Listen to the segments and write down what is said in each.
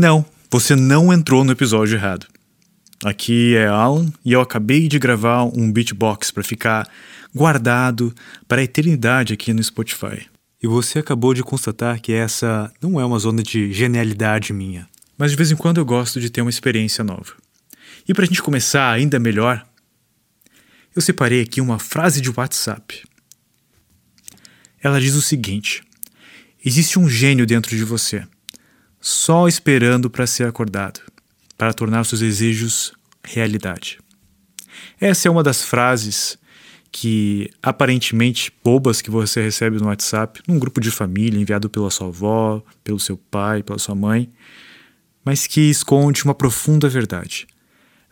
Não, você não entrou no episódio errado. Aqui é Alan e eu acabei de gravar um beatbox para ficar guardado para a eternidade aqui no Spotify. E você acabou de constatar que essa não é uma zona de genialidade minha, mas de vez em quando eu gosto de ter uma experiência nova. E para a gente começar ainda melhor, eu separei aqui uma frase de WhatsApp. Ela diz o seguinte: Existe um gênio dentro de você, só esperando para ser acordado, para tornar seus desejos realidade. Essa é uma das frases que aparentemente bobas que você recebe no WhatsApp, num grupo de família enviado pela sua avó, pelo seu pai, pela sua mãe, mas que esconde uma profunda verdade.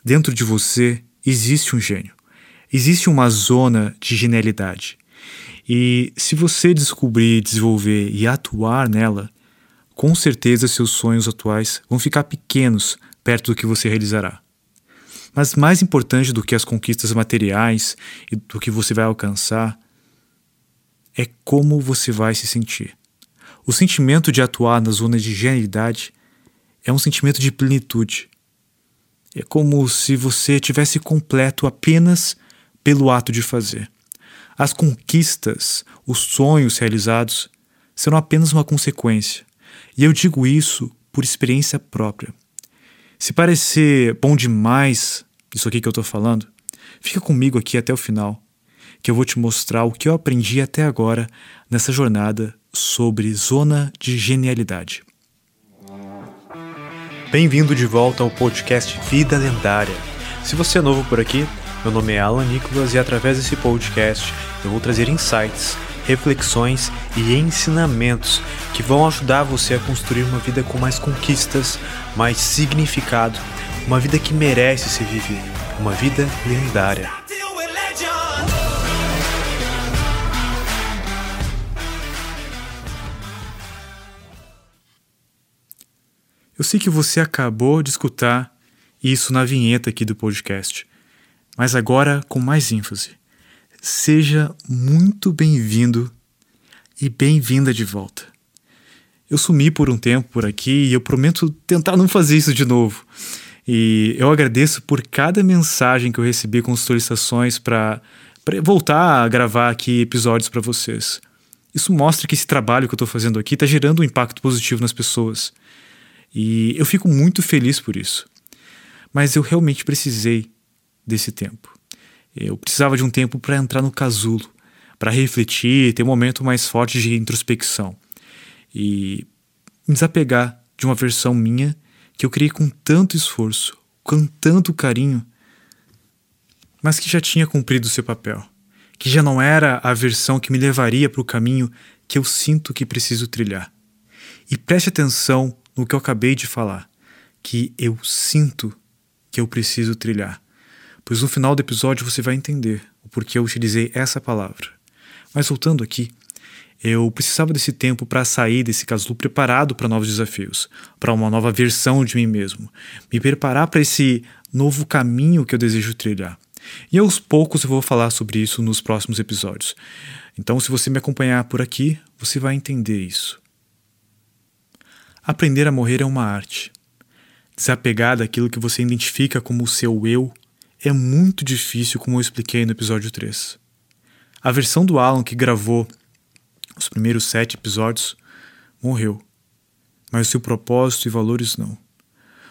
Dentro de você existe um gênio, existe uma zona de genialidade. E se você descobrir, desenvolver e atuar nela, com certeza seus sonhos atuais vão ficar pequenos perto do que você realizará. Mas mais importante do que as conquistas materiais e do que você vai alcançar é como você vai se sentir. O sentimento de atuar na zona de genialidade é um sentimento de plenitude. É como se você tivesse completo apenas pelo ato de fazer. As conquistas, os sonhos realizados serão apenas uma consequência. E eu digo isso por experiência própria. Se parecer bom demais isso aqui que eu estou falando, fica comigo aqui até o final, que eu vou te mostrar o que eu aprendi até agora nessa jornada sobre zona de genialidade. Bem-vindo de volta ao podcast Vida Lendária. Se você é novo por aqui, meu nome é Alan Nicolas e através desse podcast eu vou trazer insights, reflexões e ensinamentos que vão ajudar você a construir uma vida com mais conquistas, mais significado uma vida que merece se viver, uma vida lendária. Eu sei que você acabou de escutar isso na vinheta aqui do podcast, mas agora com mais ênfase. Seja muito bem-vindo e bem-vinda de volta. Eu sumi por um tempo por aqui e eu prometo tentar não fazer isso de novo. E eu agradeço por cada mensagem que eu recebi com solicitações para voltar a gravar aqui episódios para vocês. Isso mostra que esse trabalho que eu estou fazendo aqui está gerando um impacto positivo nas pessoas. E eu fico muito feliz por isso. Mas eu realmente precisei desse tempo. Eu precisava de um tempo para entrar no casulo, para refletir, ter um momento mais forte de introspecção e me desapegar de uma versão minha que eu criei com tanto esforço, com tanto carinho, mas que já tinha cumprido seu papel, que já não era a versão que me levaria para o caminho que eu sinto que preciso trilhar. E preste atenção no que eu acabei de falar, que eu sinto que eu preciso trilhar, pois no final do episódio você vai entender o porquê eu utilizei essa palavra. Mas voltando aqui, eu precisava desse tempo para sair desse casulo preparado para novos desafios, para uma nova versão de mim mesmo, me preparar para esse novo caminho que eu desejo trilhar. E aos poucos eu vou falar sobre isso nos próximos episódios. Então, se você me acompanhar por aqui, você vai entender isso. Aprender a morrer é uma arte. Desapegar daquilo que você identifica como o seu eu é muito difícil, como eu expliquei no episódio 3. A versão do Alan que gravou os primeiros sete episódios, morreu. Mas seu propósito e valores não.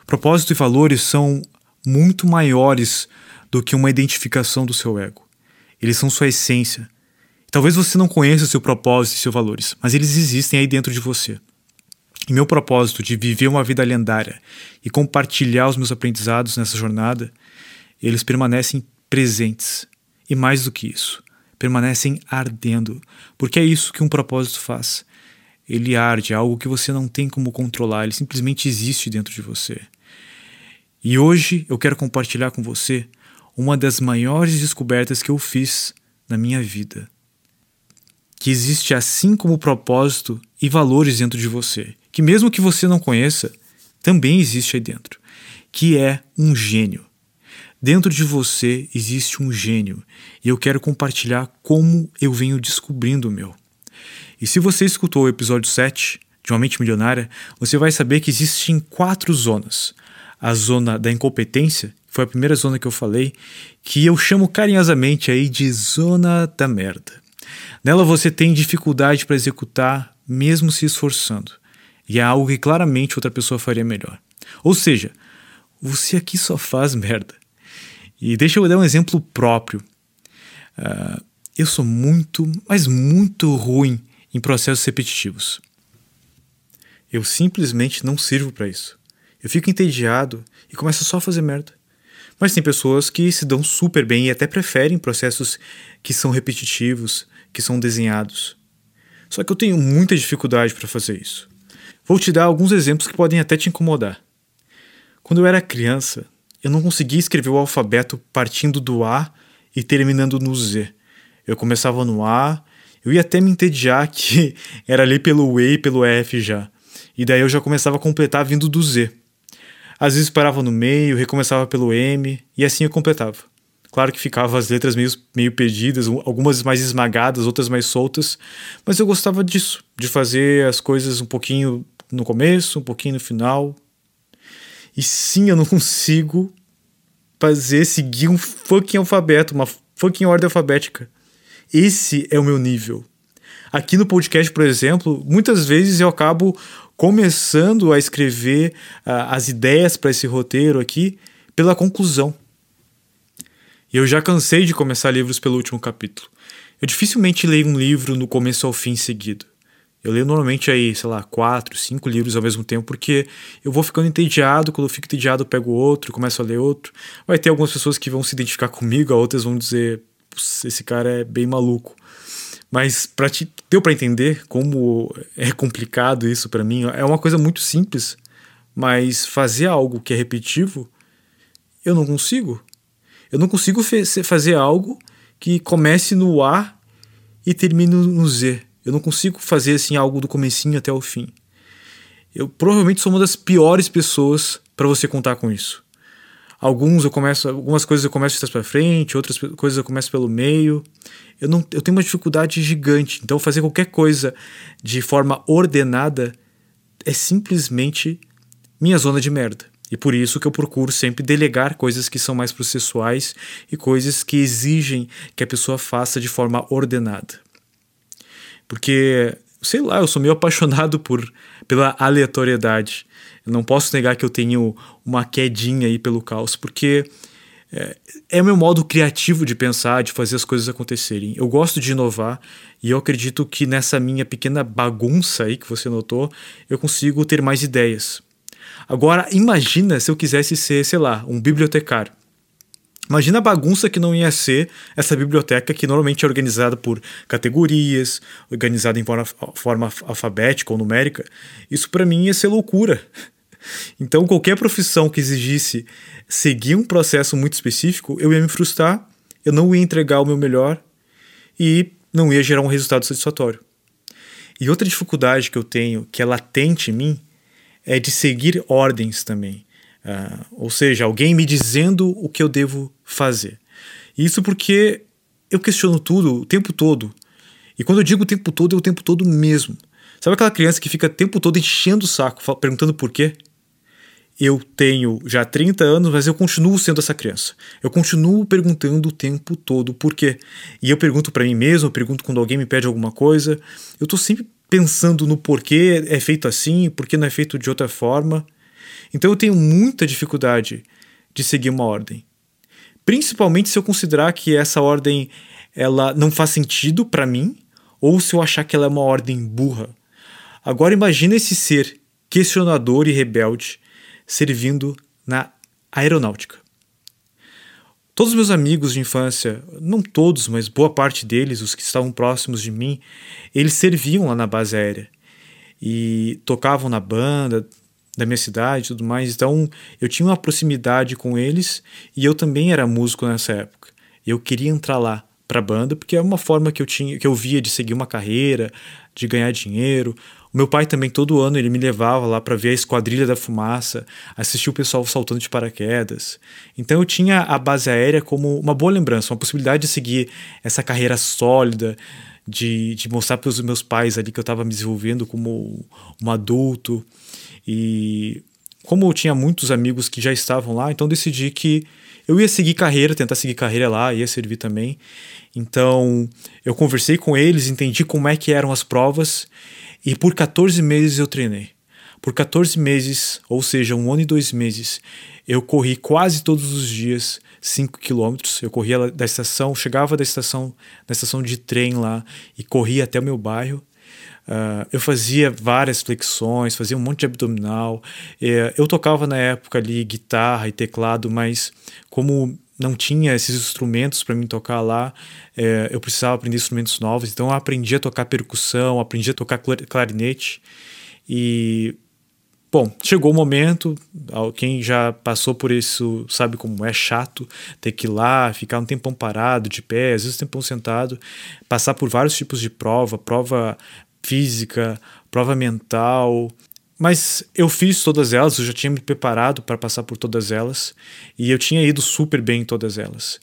Propósito e valores são muito maiores do que uma identificação do seu ego. Eles são sua essência. Talvez você não conheça seu propósito e seus valores, mas eles existem aí dentro de você. E meu propósito de viver uma vida lendária e compartilhar os meus aprendizados nessa jornada, eles permanecem presentes. E mais do que isso, permanecem ardendo, porque é isso que um propósito faz. Ele arde, é algo que você não tem como controlar, ele simplesmente existe dentro de você. E hoje eu quero compartilhar com você uma das maiores descobertas que eu fiz na minha vida. Que existe assim como propósito e valores dentro de você, que mesmo que você não conheça, também existe aí dentro, que é um gênio. Dentro de você existe um gênio e eu quero compartilhar como eu venho descobrindo o meu. E se você escutou o episódio 7 de uma mente milionária, você vai saber que existem quatro zonas. A zona da incompetência, foi a primeira zona que eu falei, que eu chamo carinhosamente aí de zona da merda. Nela você tem dificuldade para executar, mesmo se esforçando. E é algo que claramente outra pessoa faria melhor. Ou seja, você aqui só faz merda. E deixa eu dar um exemplo próprio. Uh, eu sou muito, mas muito ruim em processos repetitivos. Eu simplesmente não sirvo para isso. Eu fico entediado e começo só a fazer merda. Mas tem pessoas que se dão super bem e até preferem processos que são repetitivos, que são desenhados. Só que eu tenho muita dificuldade para fazer isso. Vou te dar alguns exemplos que podem até te incomodar. Quando eu era criança, eu não conseguia escrever o alfabeto partindo do A e terminando no Z. Eu começava no A, eu ia até me entediar que era ali pelo E e pelo F já. E daí eu já começava a completar vindo do Z. Às vezes parava no meio, recomeçava pelo M, e assim eu completava. Claro que ficava as letras meio, meio perdidas, algumas mais esmagadas, outras mais soltas, mas eu gostava disso, de fazer as coisas um pouquinho no começo, um pouquinho no final. E sim, eu não consigo fazer, seguir um fucking alfabeto, uma fucking ordem alfabética. Esse é o meu nível. Aqui no podcast, por exemplo, muitas vezes eu acabo começando a escrever uh, as ideias para esse roteiro aqui pela conclusão. E eu já cansei de começar livros pelo último capítulo. Eu dificilmente leio um livro no começo ao fim seguido. Eu leio normalmente aí, sei lá, quatro, cinco livros ao mesmo tempo, porque eu vou ficando entediado, quando eu fico entediado eu pego outro, começo a ler outro. Vai ter algumas pessoas que vão se identificar comigo, outras vão dizer, esse cara é bem maluco. Mas para ti deu para entender como é complicado isso para mim. É uma coisa muito simples, mas fazer algo que é repetitivo, eu não consigo. Eu não consigo fazer algo que comece no A e termine no Z. Eu não consigo fazer assim algo do comecinho até o fim. Eu provavelmente sou uma das piores pessoas para você contar com isso. Alguns eu começo, algumas coisas eu começo de trás para frente, outras coisas eu começo pelo meio. Eu não, eu tenho uma dificuldade gigante. Então fazer qualquer coisa de forma ordenada é simplesmente minha zona de merda. E por isso que eu procuro sempre delegar coisas que são mais processuais e coisas que exigem que a pessoa faça de forma ordenada. Porque, sei lá, eu sou meio apaixonado por pela aleatoriedade. Eu não posso negar que eu tenho uma quedinha aí pelo caos, porque é, é o meu modo criativo de pensar, de fazer as coisas acontecerem. Eu gosto de inovar e eu acredito que nessa minha pequena bagunça aí que você notou, eu consigo ter mais ideias. Agora, imagina se eu quisesse ser, sei lá, um bibliotecário. Imagina a bagunça que não ia ser essa biblioteca que normalmente é organizada por categorias, organizada em forma, alfabética ou numérica. Isso para mim ia ser loucura. Então, qualquer profissão que exigisse seguir um processo muito específico, eu ia me frustrar, eu não ia entregar o meu melhor e não ia gerar um resultado satisfatório. E outra dificuldade que eu tenho, que é latente em mim, é de seguir ordens também. Uh, ou seja, alguém me dizendo o que eu devo fazer. Isso porque eu questiono tudo o tempo todo. E quando eu digo o tempo todo, é o tempo todo mesmo. Sabe aquela criança que fica o tempo todo enchendo o saco, perguntando por quê? Eu tenho já 30 anos, mas eu continuo sendo essa criança. Eu continuo perguntando o tempo todo por quê. E eu pergunto para mim mesmo, eu pergunto quando alguém me pede alguma coisa. Eu tô sempre pensando no porquê é feito assim, porquê não é feito de outra forma. Então eu tenho muita dificuldade de seguir uma ordem. Principalmente se eu considerar que essa ordem ela não faz sentido para mim ou se eu achar que ela é uma ordem burra. Agora imagine esse ser questionador e rebelde servindo na aeronáutica. Todos os meus amigos de infância, não todos, mas boa parte deles, os que estavam próximos de mim, eles serviam lá na base aérea e tocavam na banda da minha cidade e tudo mais. Então eu tinha uma proximidade com eles e eu também era músico nessa época. Eu queria entrar lá para a banda porque é uma forma que eu tinha, que eu via de seguir uma carreira, de ganhar dinheiro. O meu pai também todo ano ele me levava lá para ver a Esquadrilha da Fumaça, assistir o pessoal saltando de paraquedas. Então eu tinha a base aérea como uma boa lembrança, uma possibilidade de seguir essa carreira sólida, de, de mostrar para os meus pais ali que eu estava me desenvolvendo como um adulto. E como eu tinha muitos amigos que já estavam lá, então decidi que eu ia seguir carreira, tentar seguir carreira lá, ia servir também. Então eu conversei com eles, entendi como é que eram as provas e por 14 meses eu treinei. Por 14 meses, ou seja, um ano e dois meses, eu corri quase todos os dias 5 quilômetros. Eu corria da estação, chegava da estação, da estação de trem lá e corria até o meu bairro. Uh, eu fazia várias flexões, fazia um monte de abdominal. Uh, eu tocava na época ali guitarra e teclado, mas como não tinha esses instrumentos para mim tocar lá, uh, eu precisava aprender instrumentos novos. Então eu aprendi a tocar percussão, aprendi a tocar clarinete e Bom, chegou o momento, quem já passou por isso sabe como é chato ter que ir lá, ficar um tempão parado, de pé, às vezes um tempão sentado, passar por vários tipos de prova, prova física, prova mental. Mas eu fiz todas elas, eu já tinha me preparado para passar por todas elas e eu tinha ido super bem em todas elas.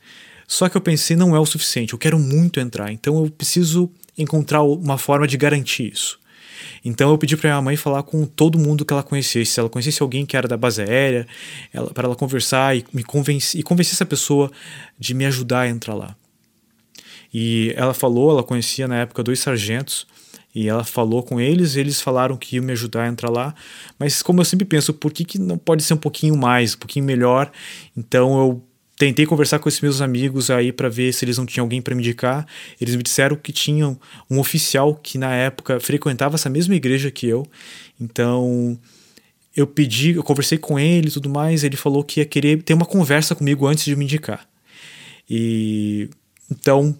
Só que eu pensei, não é o suficiente, eu quero muito entrar, então eu preciso encontrar uma forma de garantir isso. Então eu pedi para minha mãe falar com todo mundo que ela conhecesse, se ela conhecesse alguém que era da base aérea, para ela conversar e me convencer, e convencer essa pessoa de me ajudar a entrar lá. E ela falou, ela conhecia na época dois sargentos, e ela falou com eles, eles falaram que iam me ajudar a entrar lá, mas como eu sempre penso, por que, que não pode ser um pouquinho mais, um pouquinho melhor? Então eu tentei conversar com esses meus amigos aí para ver se eles não tinham alguém para me indicar. Eles me disseram que tinham um oficial que na época frequentava essa mesma igreja que eu. Então eu pedi, eu conversei com ele e tudo mais. Ele falou que ia querer ter uma conversa comigo antes de me indicar. E então,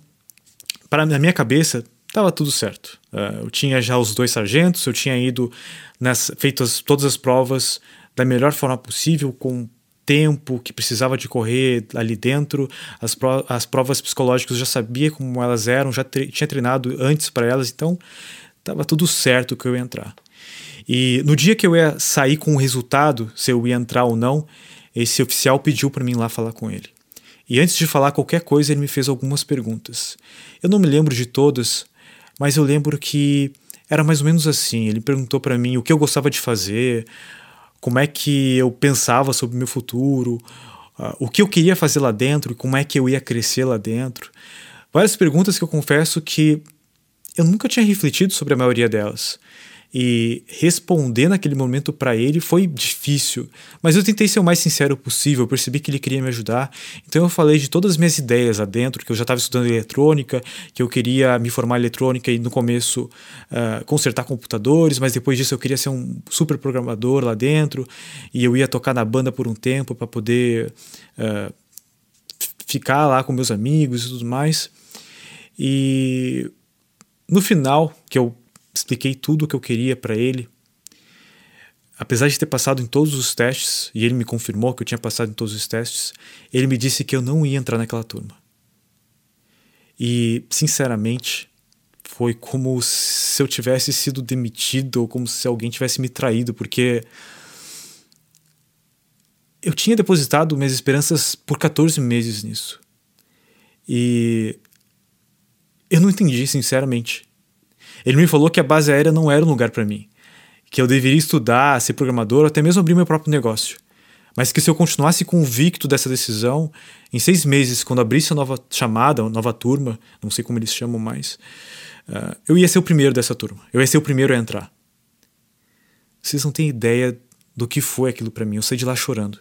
para na minha cabeça, estava tudo certo. Uh, eu tinha já os dois sargentos, eu tinha ido nas, feito as, todas as provas da melhor forma possível, com tempo que precisava de correr ali dentro, as, pro, as provas psicológicas eu já sabia como elas eram, já tre tinha treinado antes para elas, então estava tudo certo que eu ia entrar. E no dia que eu ia sair com o resultado, se eu ia entrar ou não, esse oficial pediu para mim lá falar com ele. E antes de falar qualquer coisa, ele me fez algumas perguntas. Eu não me lembro de todas, mas eu lembro que era mais ou menos assim. Ele perguntou para mim o que eu gostava de fazer, como é que eu pensava sobre o meu futuro, uh, o que eu queria fazer lá dentro, como é que eu ia crescer lá dentro. Várias perguntas que eu confesso que eu nunca tinha refletido sobre a maioria delas. E responder naquele momento para ele foi difícil, mas eu tentei ser o mais sincero possível, eu percebi que ele queria me ajudar. Então eu falei de todas as minhas ideias lá dentro, que eu já estava estudando eletrônica, que eu queria me formar em eletrônica e no começo uh, consertar computadores, mas depois disso eu queria ser um super programador lá dentro e eu ia tocar na banda por um tempo para poder uh, ficar lá com meus amigos e tudo mais. E no final, que eu expliquei tudo o que eu queria para ele. Apesar de ter passado em todos os testes, e ele me confirmou que eu tinha passado em todos os testes, ele me disse que eu não ia entrar naquela turma. E, sinceramente, foi como se eu tivesse sido demitido ou como se alguém tivesse me traído, porque eu tinha depositado minhas esperanças por 14 meses nisso. E eu não entendi, sinceramente. Ele me falou que a base aérea não era um lugar para mim, que eu deveria estudar, ser programador ou até mesmo abrir meu próprio negócio. Mas que se eu continuasse convicto dessa decisão, em seis meses, quando abrisse a nova chamada, a nova turma, não sei como eles chamam mais, uh, eu ia ser o primeiro dessa turma. Eu ia ser o primeiro a entrar. Vocês não têm ideia do que foi aquilo para mim. Eu saí de lá chorando.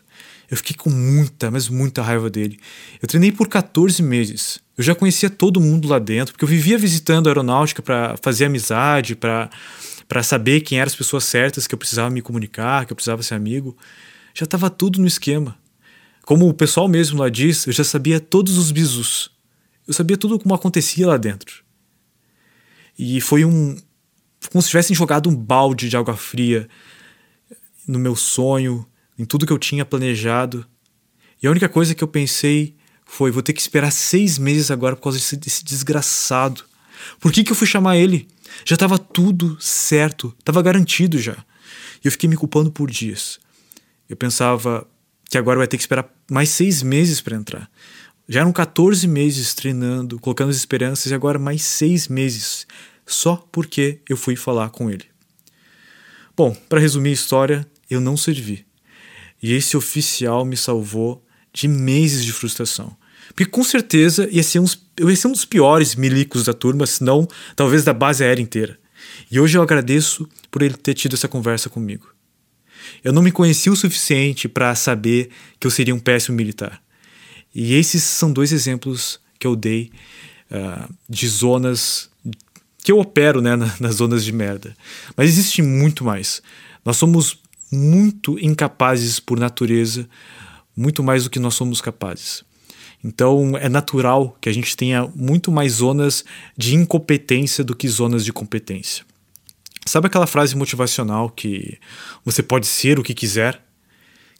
Eu fiquei com muita, mas muita raiva dele. Eu treinei por 14 meses. Eu já conhecia todo mundo lá dentro, porque eu vivia visitando a aeronáutica para fazer amizade, para para saber quem eram as pessoas certas que eu precisava me comunicar, que eu precisava ser amigo. Já estava tudo no esquema. Como o pessoal mesmo lá diz, eu já sabia todos os bisus. Eu sabia tudo como acontecia lá dentro. E foi um. como se tivessem jogado um balde de água fria no meu sonho, em tudo que eu tinha planejado. E a única coisa que eu pensei foi: vou ter que esperar seis meses agora por causa desse, desse desgraçado. Por que, que eu fui chamar ele? Já estava tudo certo, estava garantido já. E eu fiquei me culpando por dias. Eu pensava que agora vai ter que esperar mais seis meses para entrar. Já eram 14 meses treinando, colocando as esperanças, e agora mais seis meses, só porque eu fui falar com ele. Bom, para resumir a história, eu não servi. E esse oficial me salvou de meses de frustração. Porque com certeza ia ser uns, eu ia ser um dos piores milicos da turma, se não talvez da base aérea inteira. E hoje eu agradeço por ele ter tido essa conversa comigo. Eu não me conhecia o suficiente para saber que eu seria um péssimo militar. E esses são dois exemplos que eu dei uh, de zonas que eu opero né, nas zonas de merda. Mas existe muito mais. Nós somos muito incapazes por natureza, muito mais do que nós somos capazes. Então é natural que a gente tenha muito mais zonas de incompetência do que zonas de competência. Sabe aquela frase motivacional que você pode ser o que quiser?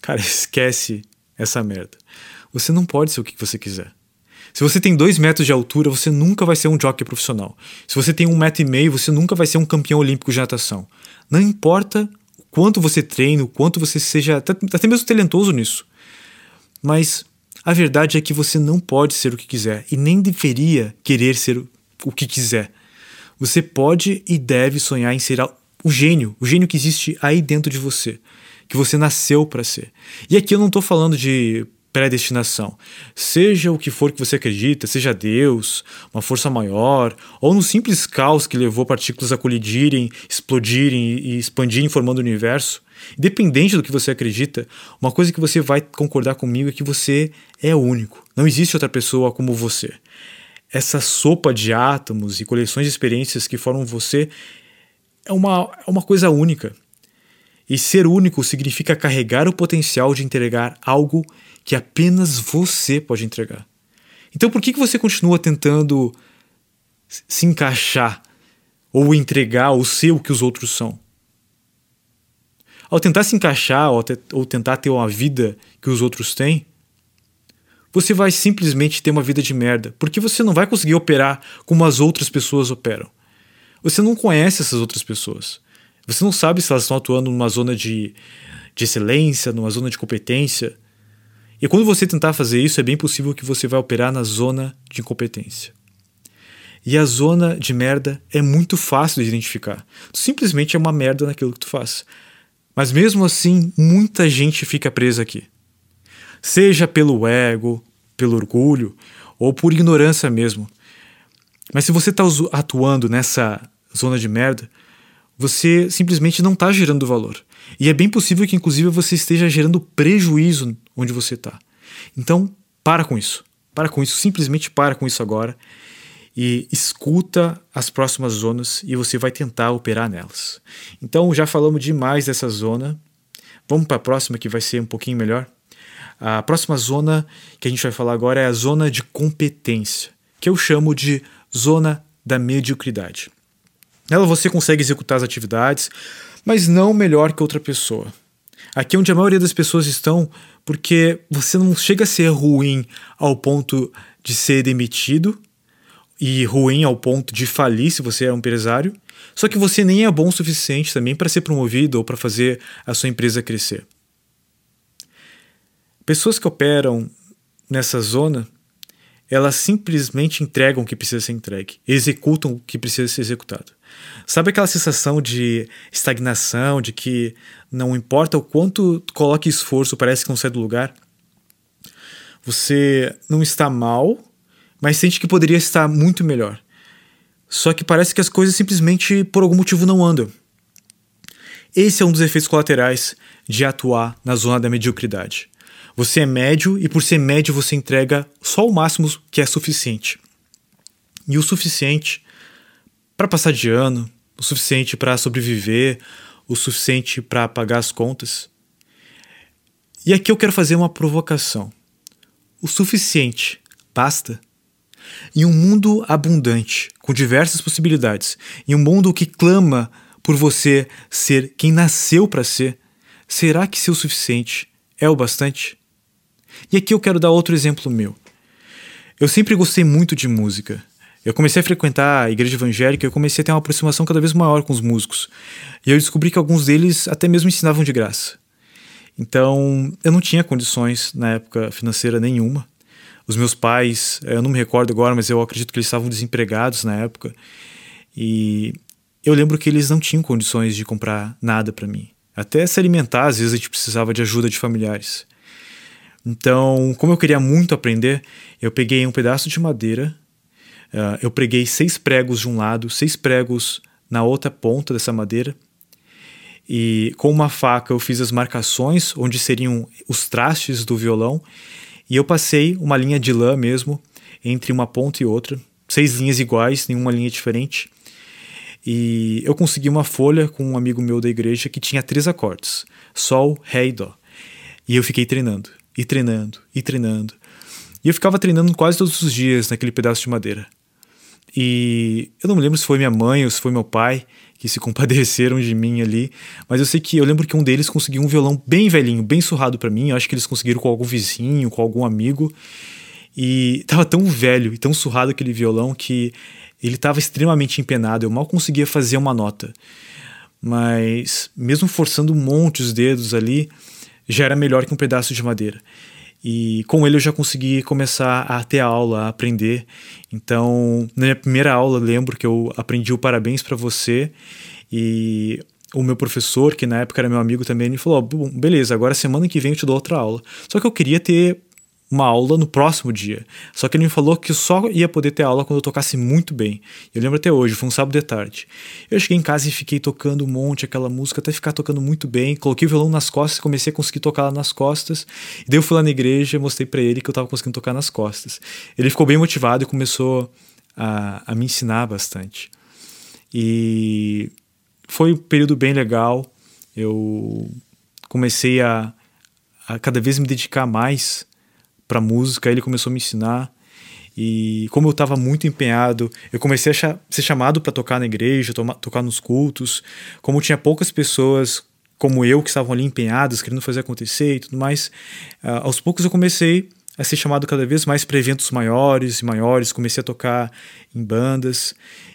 Cara, esquece essa merda. Você não pode ser o que você quiser. Se você tem dois metros de altura, você nunca vai ser um jockey profissional. Se você tem um metro e meio, você nunca vai ser um campeão olímpico de natação. Não importa quanto você treina, o quanto você seja até, até mesmo talentoso nisso. Mas a verdade é que você não pode ser o que quiser e nem deveria querer ser o que quiser. Você pode e deve sonhar em ser o gênio, o gênio que existe aí dentro de você, que você nasceu para ser. E aqui eu não estou falando de predestinação. Seja o que for que você acredita, seja Deus, uma força maior, ou no simples caos que levou partículas a colidirem, explodirem e expandirem formando o universo, Independente do que você acredita, uma coisa que você vai concordar comigo é que você é único. Não existe outra pessoa como você. Essa sopa de átomos e coleções de experiências que formam você é uma, é uma coisa única. E ser único significa carregar o potencial de entregar algo que apenas você pode entregar. Então por que, você continua tentando se encaixar ou entregar ou ser o que os outros são? Ao tentar se encaixar ou, te, ou tentar ter uma vida que os outros têm, você vai simplesmente ter uma vida de merda, porque você não vai conseguir operar como as outras pessoas operam. Você não conhece essas outras pessoas. Você não sabe se elas estão atuando numa zona de, de excelência, numa zona de competência. E quando você tentar fazer isso, é bem possível que você vai operar na zona de incompetência. E a zona de merda é muito fácil de identificar. Tu simplesmente é uma merda naquilo que tu faz. Mas mesmo assim, muita gente fica presa aqui. Seja pelo ego, pelo orgulho ou por ignorância mesmo. Mas se você está atuando nessa zona de merda, você simplesmente não está gerando valor. E é bem possível que, inclusive, você esteja gerando prejuízo onde você está. Então, para com isso. Para com isso, simplesmente para com isso agora e escuta as próximas zonas e você vai tentar operar nelas. Então já falamos demais dessa zona. Vamos para a próxima que vai ser um pouquinho melhor. A próxima zona que a gente vai falar agora é a zona de competência, que eu chamo de zona da mediocridade. Nela você consegue executar as atividades, mas não melhor que outra pessoa. Aqui é onde a maioria das pessoas estão porque você não chega a ser ruim ao ponto de ser demitido e ruim ao ponto de falir se você é um empresário, só que você nem é bom o suficiente também para ser promovido ou para fazer a sua empresa crescer. Pessoas que operam nessa zona, elas simplesmente entregam o que precisa ser entregue, executam o que precisa ser executado. Sabe aquela sensação de estagnação, de que não importa o quanto coloque esforço, parece que não sai do lugar? Você não está mal, mas sente que poderia estar muito melhor. Só que parece que as coisas simplesmente por algum motivo não andam. Esse é um dos efeitos colaterais de atuar na zona da mediocridade. Você é médio e por ser médio você entrega só o máximo que é suficiente. E o suficiente para passar de ano, o suficiente para sobreviver, o suficiente para pagar as contas. E aqui eu quero fazer uma provocação. O suficiente basta? Em um mundo abundante, com diversas possibilidades, em um mundo que clama por você ser quem nasceu para ser, será que ser o suficiente é o bastante? E aqui eu quero dar outro exemplo meu. Eu sempre gostei muito de música. Eu comecei a frequentar a igreja evangélica e eu comecei a ter uma aproximação cada vez maior com os músicos. E eu descobri que alguns deles até mesmo ensinavam de graça. Então, eu não tinha condições na época financeira nenhuma Os meus pais, eu não me recordo agora, mas eu acredito que eles estavam desempregados na época. E eu lembro que eles não tinham condições de comprar nada para mim. Até se alimentar, às vezes a gente precisava de ajuda de familiares. Então, como eu queria muito aprender, eu peguei um pedaço de madeira, uh, eu preguei seis pregos de um lado, seis pregos na outra ponta dessa madeira, e com uma faca eu fiz as marcações onde seriam os trastes do violão, e eu passei uma linha de lã mesmo entre uma ponta e outra, seis linhas iguais, nenhuma linha diferente. E eu consegui uma folha com um amigo meu da igreja que tinha três acordes: Sol, Ré e Dó. E eu fiquei treinando, e treinando, e treinando. E eu ficava treinando quase todos os dias naquele pedaço de madeira. E eu não me lembro se foi minha mãe ou se foi meu pai que se compadeceram de mim ali, mas eu sei que eu lembro que um deles conseguiu um violão bem velhinho, bem surrado para mim. Eu acho que eles conseguiram com algum vizinho, com algum amigo. E tava tão velho e tão surrado aquele violão que ele estava extremamente empenado, eu mal conseguia fazer uma nota. Mas, mesmo forçando um monte os dedos ali, já era melhor que um pedaço de madeira. E com ele eu já consegui começar a ter aula, a aprender. Então, na minha primeira aula, lembro que eu aprendi o parabéns para você e o meu professor, que na época era meu amigo também, ele falou: oh, beleza, agora semana que vem eu te dou outra aula. Só que eu queria ter uma aula no próximo dia. Só que ele me falou que só ia poder ter aula quando eu tocasse muito bem. Eu lembro até hoje, foi um sábado de tarde. Eu cheguei em casa e fiquei tocando um monte aquela música, até ficar tocando muito bem. Coloquei o violão nas costas, comecei a conseguir tocar lá nas costas. E daí eu fui lá na igreja e mostrei para ele que eu tava conseguindo tocar nas costas. Ele ficou bem motivado e começou a, a me ensinar bastante. E foi um período bem legal. Eu comecei a, a cada vez me dedicar mais para música, ele começou a me ensinar. E como eu estava muito empenhado, eu comecei a ser chamado para tocar na igreja, tocar nos cultos. Como tinha poucas pessoas como eu que estavam ali empenhadas, querendo fazer acontecer e tudo mais, uh, aos poucos eu comecei a ser chamado cada vez mais para eventos maiores e maiores. Comecei a tocar em bandas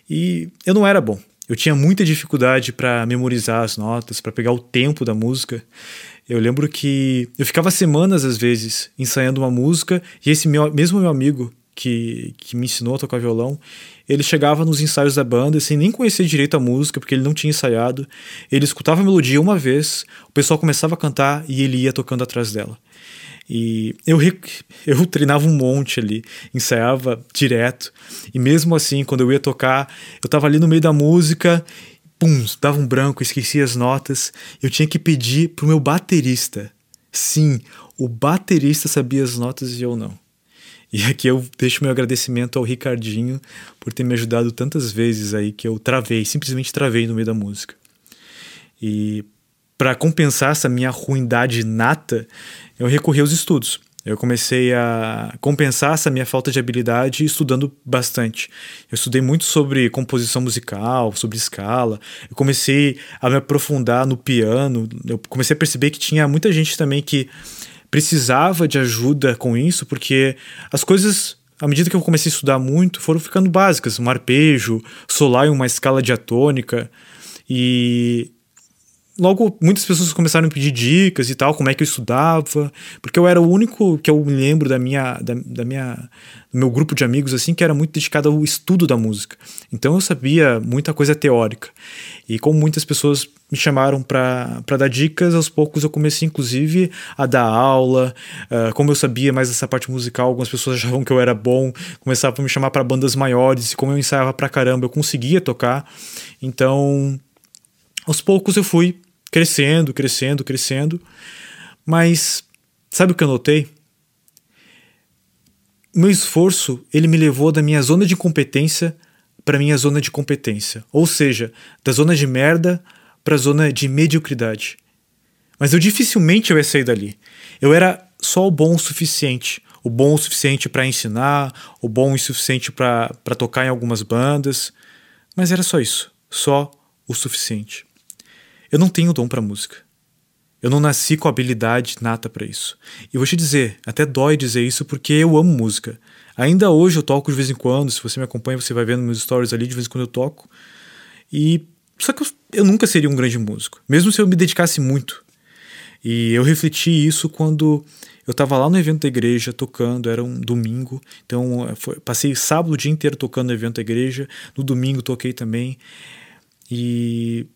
e eu não era bom. Eu tinha muita dificuldade para memorizar as notas, para pegar o tempo da música. Eu lembro que eu ficava semanas, às vezes, ensaiando uma música, e esse meu, mesmo meu amigo que, que me ensinou a tocar violão, ele chegava nos ensaios da banda sem nem conhecer direito a música, porque ele não tinha ensaiado. Ele escutava a melodia uma vez, o pessoal começava a cantar e ele ia tocando atrás dela. E eu, eu treinava um monte ali, ensaiava direto. E mesmo assim, quando eu ia tocar, eu tava ali no meio da música pum, dava um branco, esquecia as notas. Eu tinha que pedir pro meu baterista. Sim, o baterista sabia as notas e eu não. E aqui eu deixo meu agradecimento ao Ricardinho por ter me ajudado tantas vezes aí que eu travei, simplesmente travei no meio da música. E para compensar essa minha ruindade nata, eu recorri aos estudos. Eu comecei a compensar essa minha falta de habilidade estudando bastante. Eu estudei muito sobre composição musical, sobre escala. Eu comecei a me aprofundar no piano. Eu comecei a perceber que tinha muita gente também que precisava de ajuda com isso, porque as coisas à medida que eu comecei a estudar muito, foram ficando básicas, um arpejo, solar em uma escala diatônica. E logo muitas pessoas começaram a pedir dicas e tal, como é que eu estudava, porque eu era o único que eu me lembro da minha, da, da minha, do meu grupo de amigos assim que era muito dedicado ao estudo da música. Então eu sabia muita coisa teórica. E como muitas pessoas me chamaram para dar dicas, aos poucos eu comecei inclusive a dar aula. Uh, como eu sabia mais dessa parte musical, algumas pessoas achavam que eu era bom, começavam a me chamar para bandas maiores, e como eu ensaiava pra caramba, eu conseguia tocar. Então, aos poucos eu fui crescendo, crescendo, crescendo. Mas sabe o que eu notei? Meu esforço, ele me levou da minha zona de competência para minha zona de competência, ou seja, da zona de merda para a zona de mediocridade. Mas eu dificilmente eu ia sair dali. Eu era só o bom o suficiente, o bom o suficiente para ensinar, o bom o suficiente para tocar em algumas bandas, mas era só isso, só o suficiente. Eu não tenho dom para música. Eu não nasci com habilidade nata para isso. E vou te dizer, até dói dizer isso porque eu amo música. Ainda hoje eu toco de vez em quando, se você me acompanha, você vai vendo meus stories ali, de vez em quando eu toco. E só que eu, eu nunca seria um grande músico, mesmo se eu me dedicasse muito. E eu refleti isso quando eu estava lá no evento da igreja tocando, era um domingo, então foi, passei sábado o dia inteiro tocando no evento da igreja, no domingo toquei também. E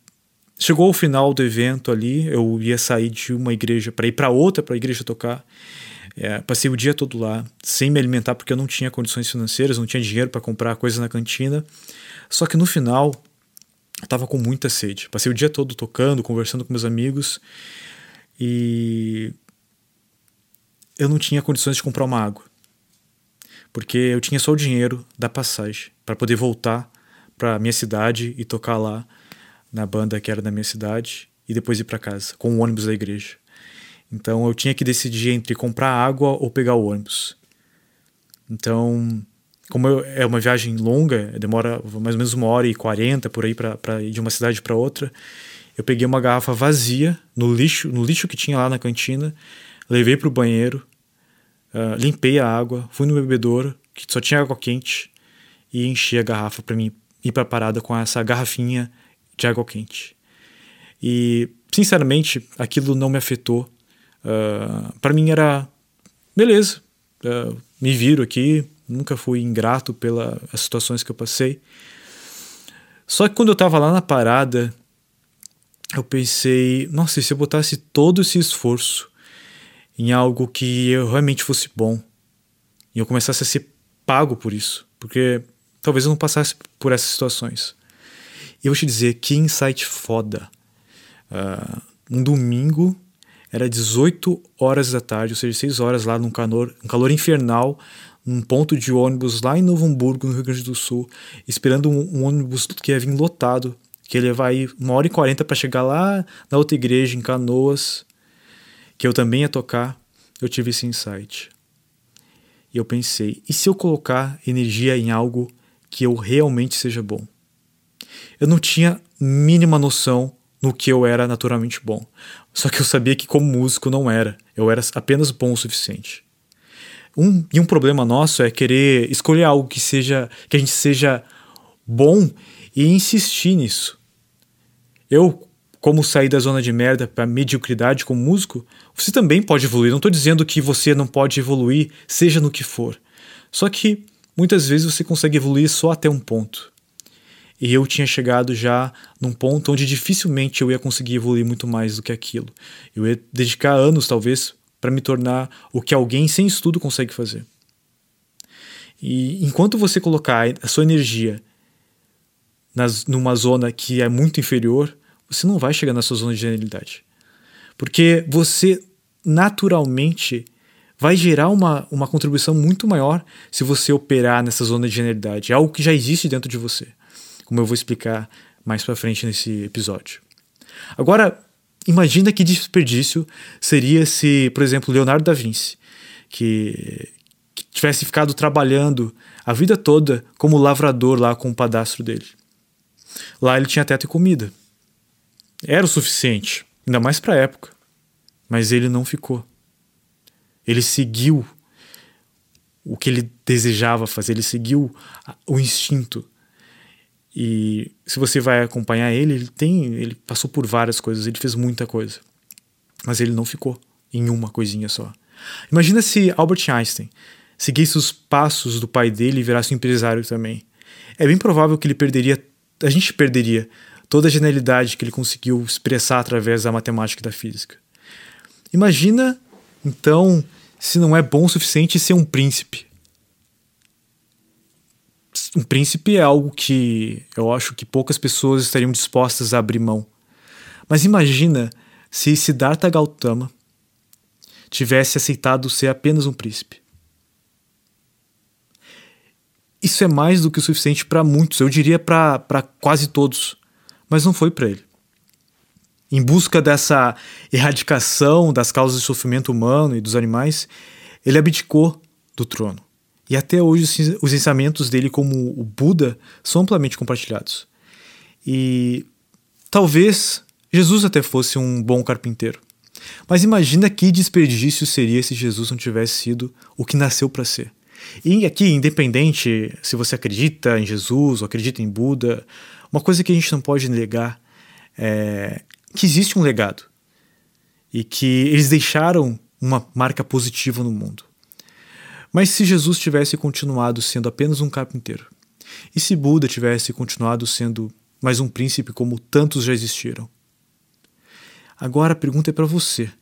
chegou o final do evento ali, eu ia sair de uma igreja para ir para outra, para a igreja tocar. É, passei o dia todo lá, sem me alimentar, porque eu não tinha condições financeiras, não tinha dinheiro para comprar coisa na cantina. Só que no final, eu tava com muita sede. Passei o dia todo tocando, conversando com meus amigos e eu não tinha condições de comprar uma água. Porque eu tinha só o dinheiro da passagem para poder voltar para minha cidade e tocar lá na banda que era da minha cidade e depois ir para casa com o ônibus da igreja. Então eu tinha que decidir entre comprar água ou pegar o ônibus. Então, como eu, é uma viagem longa, demora mais ou menos uma hora e quarenta por aí para ir de uma cidade para outra, eu peguei uma garrafa vazia no lixo, no lixo que tinha lá na cantina, levei para o banheiro, uh, limpei a água, fui no bebedouro que só tinha água quente e enchi a garrafa para mim ir para a parada com essa garrafinha de água quente. E sinceramente, aquilo não me afetou Uh, ah, para mim era beleza, uh, me viro aqui, nunca fui ingrato pelas situações que eu passei. Só que quando eu tava lá na parada, eu pensei, nossa, e se eu botasse todo esse esforço em algo que eu realmente fosse bom e eu começasse a ser pago por isso, porque talvez eu não passasse por essas situações. E eu vou te dizer, que insight foda. Uh, um domingo era 18 horas da tarde, ou seja, 6 horas lá num calor, um calor infernal, num ponto de ônibus lá em Novo Hamburgo, no Rio Grande do Sul, esperando um, um ônibus que ia vir lotado, que ia levar aí uma hora e quarenta para chegar lá na outra igreja, em Canoas, que eu também ia tocar. Eu tive esse insight. E eu pensei, e se eu colocar energia em algo que eu realmente seja bom? Eu não tinha mínima noção no que eu era naturalmente bom. Só que eu sabia que como músico não era. Eu era apenas bom o suficiente. Um, e um problema nosso é querer escolher algo que seja que a gente seja bom e insistir nisso. Eu, como sair da zona de merda para mediocridade como músico, você também pode evoluir. Não estou dizendo que você não pode evoluir, seja no que for. Só que muitas vezes você consegue evoluir só até um ponto e eu tinha chegado já num ponto onde dificilmente eu ia conseguir evoluir muito mais do que aquilo. Eu ia dedicar anos, talvez, para me tornar o que alguém sem estudo consegue fazer. E enquanto você colocar a sua energia nas, numa zona que é muito inferior, você não vai chegar na sua zona de genialidade. Porque você naturalmente vai gerar uma, uma contribuição muito maior se você operar nessa zona de genialidade. É algo que já existe dentro de você como eu vou explicar mais para frente nesse episódio. Agora, imagina que desperdício seria se, por exemplo, Leonardo da Vinci, que, que tivesse ficado trabalhando a vida toda como lavrador lá com o padastro dele. Lá ele tinha teto e comida. Era o suficiente, ainda mais para a época. Mas ele não ficou. Ele seguiu o que ele desejava fazer, ele seguiu o instinto. E se você vai acompanhar ele, ele tem, ele passou por várias coisas, ele fez muita coisa. Mas ele não ficou em uma coisinha só. Imagina se Albert Einstein seguisse os passos do pai dele e virasse um empresário também. É bem provável que ele perderia, a gente perderia toda a genialidade que ele conseguiu expressar através da matemática e da física. Imagina, então, se não é bom o suficiente ser um príncipe um príncipe é algo que eu acho que poucas pessoas estariam dispostas a abrir mão. Mas imagina se Siddhartha Gautama tivesse aceitado ser apenas um príncipe. Isso é mais do que o suficiente para muitos, eu diria para quase todos, mas não foi para ele. Em busca dessa erradicação das causas de sofrimento humano e dos animais, ele abdicou do trono. E até hoje os ensinamentos dele como o Buda são amplamente compartilhados. E talvez Jesus até fosse um bom carpinteiro. Mas imagina que desperdício seria se Jesus não tivesse sido o que nasceu para ser. E aqui, independente se você acredita em Jesus ou acredita em Buda, uma coisa que a gente não pode negar é que existe um legado e que eles deixaram uma marca positiva no mundo. Mas se Jesus tivesse continuado sendo apenas um carpinteiro, e se Buda tivesse continuado sendo mais um príncipe como tantos já existiram? Agora a pergunta é para você: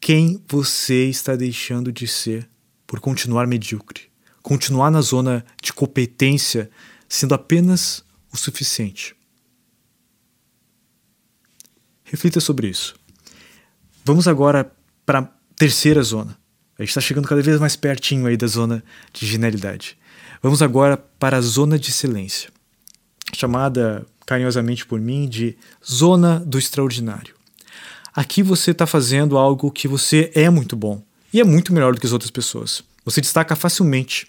quem você está deixando de ser por continuar medíocre? Continuar na zona de competência sendo apenas o suficiente? Reflita sobre isso. Vamos agora para a terceira zona. A gente está chegando cada vez mais pertinho aí da zona de genialidade. Vamos agora para a zona de excelência, chamada carinhosamente por mim de zona do extraordinário. Aqui você está fazendo algo que você é muito bom e é muito melhor do que as outras pessoas. Você destaca facilmente.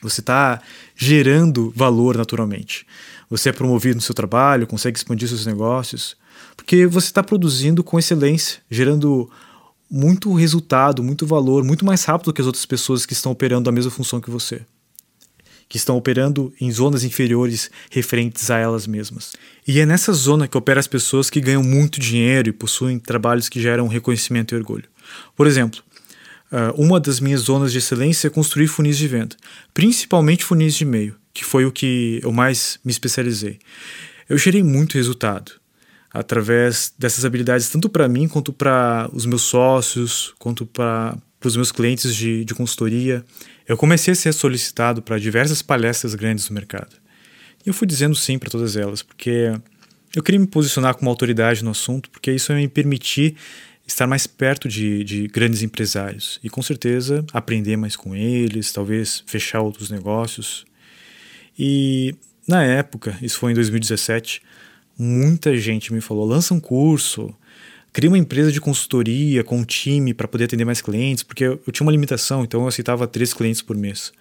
Você está gerando valor naturalmente. Você é promovido no seu trabalho, consegue expandir seus negócios, porque você está produzindo com excelência, gerando muito resultado, muito valor, muito mais rápido do que as outras pessoas que estão operando a mesma função que você, que estão operando em zonas inferiores referentes a elas mesmas. E é nessa zona que opera as pessoas que ganham muito dinheiro e possuem trabalhos que geram reconhecimento e orgulho. Por exemplo, ah, uma das minhas zonas de excelência é construir funis de venda, principalmente funis de e-mail, que foi o que eu mais me especializei. Eu gerei muito resultado através dessas habilidades, tanto para mim quanto para os meus sócios, quanto para os meus clientes de, de consultoria. Eu comecei a ser solicitado para diversas palestras grandes no mercado. E eu fui dizendo sim para todas elas, porque eu queria me posicionar como autoridade no assunto, porque isso ia me permitir estar mais perto de, de grandes empresários e com certeza aprender mais com eles, talvez fechar outros negócios. E na época, isso foi em 2017, muita gente me falou: lança um curso, cria uma empresa de consultoria com um time para poder atender mais clientes, porque eu, tinha uma limitação, então eu aceitava três clientes por mês.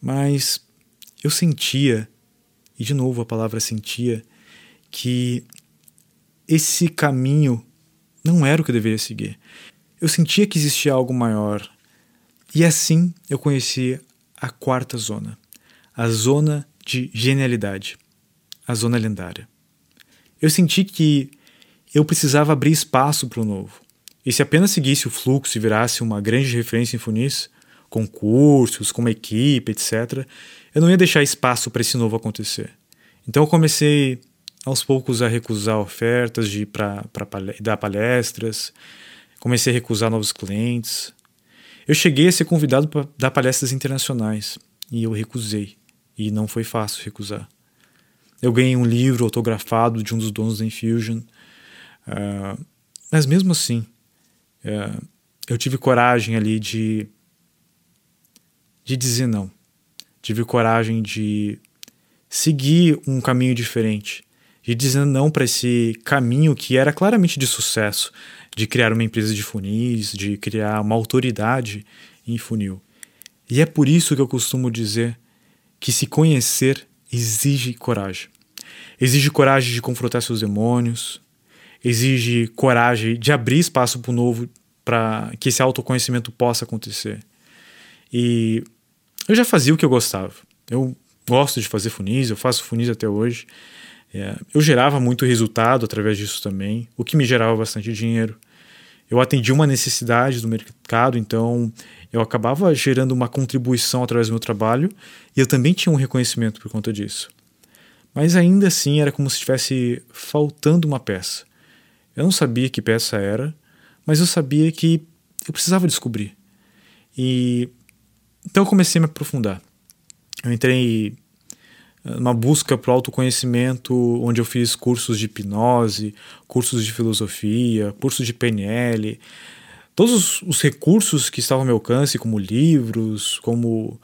Mas eu sentia, e de novo a palavra sentia, que esse caminho não era o que eu deveria seguir. Eu sentia que existia algo maior. E assim eu conheci a quarta zona, a zona de genialidade, a zona lendária. Eu senti que eu precisava abrir espaço para o novo. E se apenas seguisse o fluxo e virasse uma grande referência em funis, com cursos, com uma equipe, etc., eu não ia deixar espaço para esse novo acontecer. Então eu comecei aos poucos a recusar ofertas de para dar palestras, comecei a recusar novos clientes. Eu cheguei a ser convidado para dar palestras internacionais e eu recusei. E não foi fácil recusar. Eu ganhei um livro autografado de um dos donos da Infusion. Uh, mas mesmo assim, uh, eu tive coragem ali de, de dizer não. Tive coragem de seguir um caminho diferente. De dizer não para esse caminho que era claramente de sucesso, de criar uma empresa de funis, de criar uma autoridade em funil. E é por isso que eu costumo dizer que se conhecer exige coragem. Exige coragem de confrontar seus demônios, exige coragem de abrir espaço para o novo, para que esse autoconhecimento possa acontecer. E eu já fazia o que eu gostava. Eu gosto de fazer funis, eu faço funis até hoje. É, eu gerava muito resultado através disso também, o que me gerava bastante dinheiro. Eu atendi uma necessidade do mercado, então eu acabava gerando uma contribuição através do meu trabalho e eu também tinha um reconhecimento por conta disso. Mas ainda assim era como se estivesse faltando uma peça. Eu não sabia que peça era, mas eu sabia que eu precisava descobrir. E então eu comecei a me aprofundar. Eu entrei numa busca para o autoconhecimento, onde eu fiz cursos de hipnose, cursos de filosofia, cursos de PNL, todos os recursos que estavam ao meu alcance, como livros, como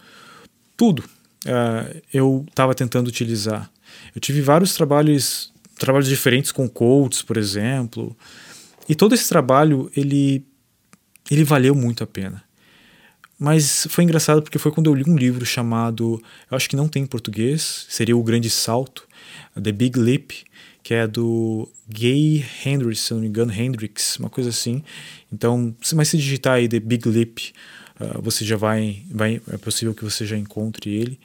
tudo, uh, eu estava tentando utilizar. Eu tive vários trabalhos, trabalhos diferentes com coaches, por exemplo, e todo esse trabalho ele ele valeu muito a pena. Mas foi engraçado porque foi quando eu li um livro chamado, eu acho que não tem em português, seria O Grande Salto, The Big Leap, que é do Gay Hendricks, se não me engano, Hendricks, uma coisa assim. Então, mas se digitar aí The Big Leap, uh, você já vai, vai, é possível que você já encontre ele,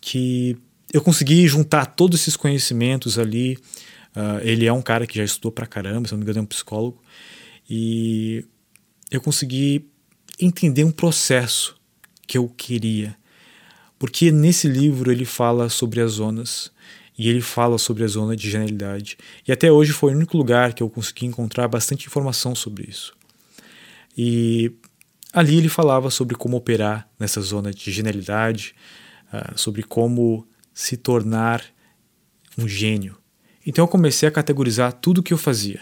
que eu consegui juntar todos esses conhecimentos ali. Uh, ele é um cara que já estudou pra caramba, se não me engano, é um psicólogo. E eu consegui entender um processo que eu queria. Porque nesse livro ele fala sobre as zonas e ele fala sobre a zona de genialidade. E até hoje foi o único lugar que eu consegui encontrar bastante informação sobre isso. E ali ele falava sobre como operar nessa zona de genialidade, uh, sobre como se tornar um gênio. Então eu comecei a categorizar tudo que eu fazia.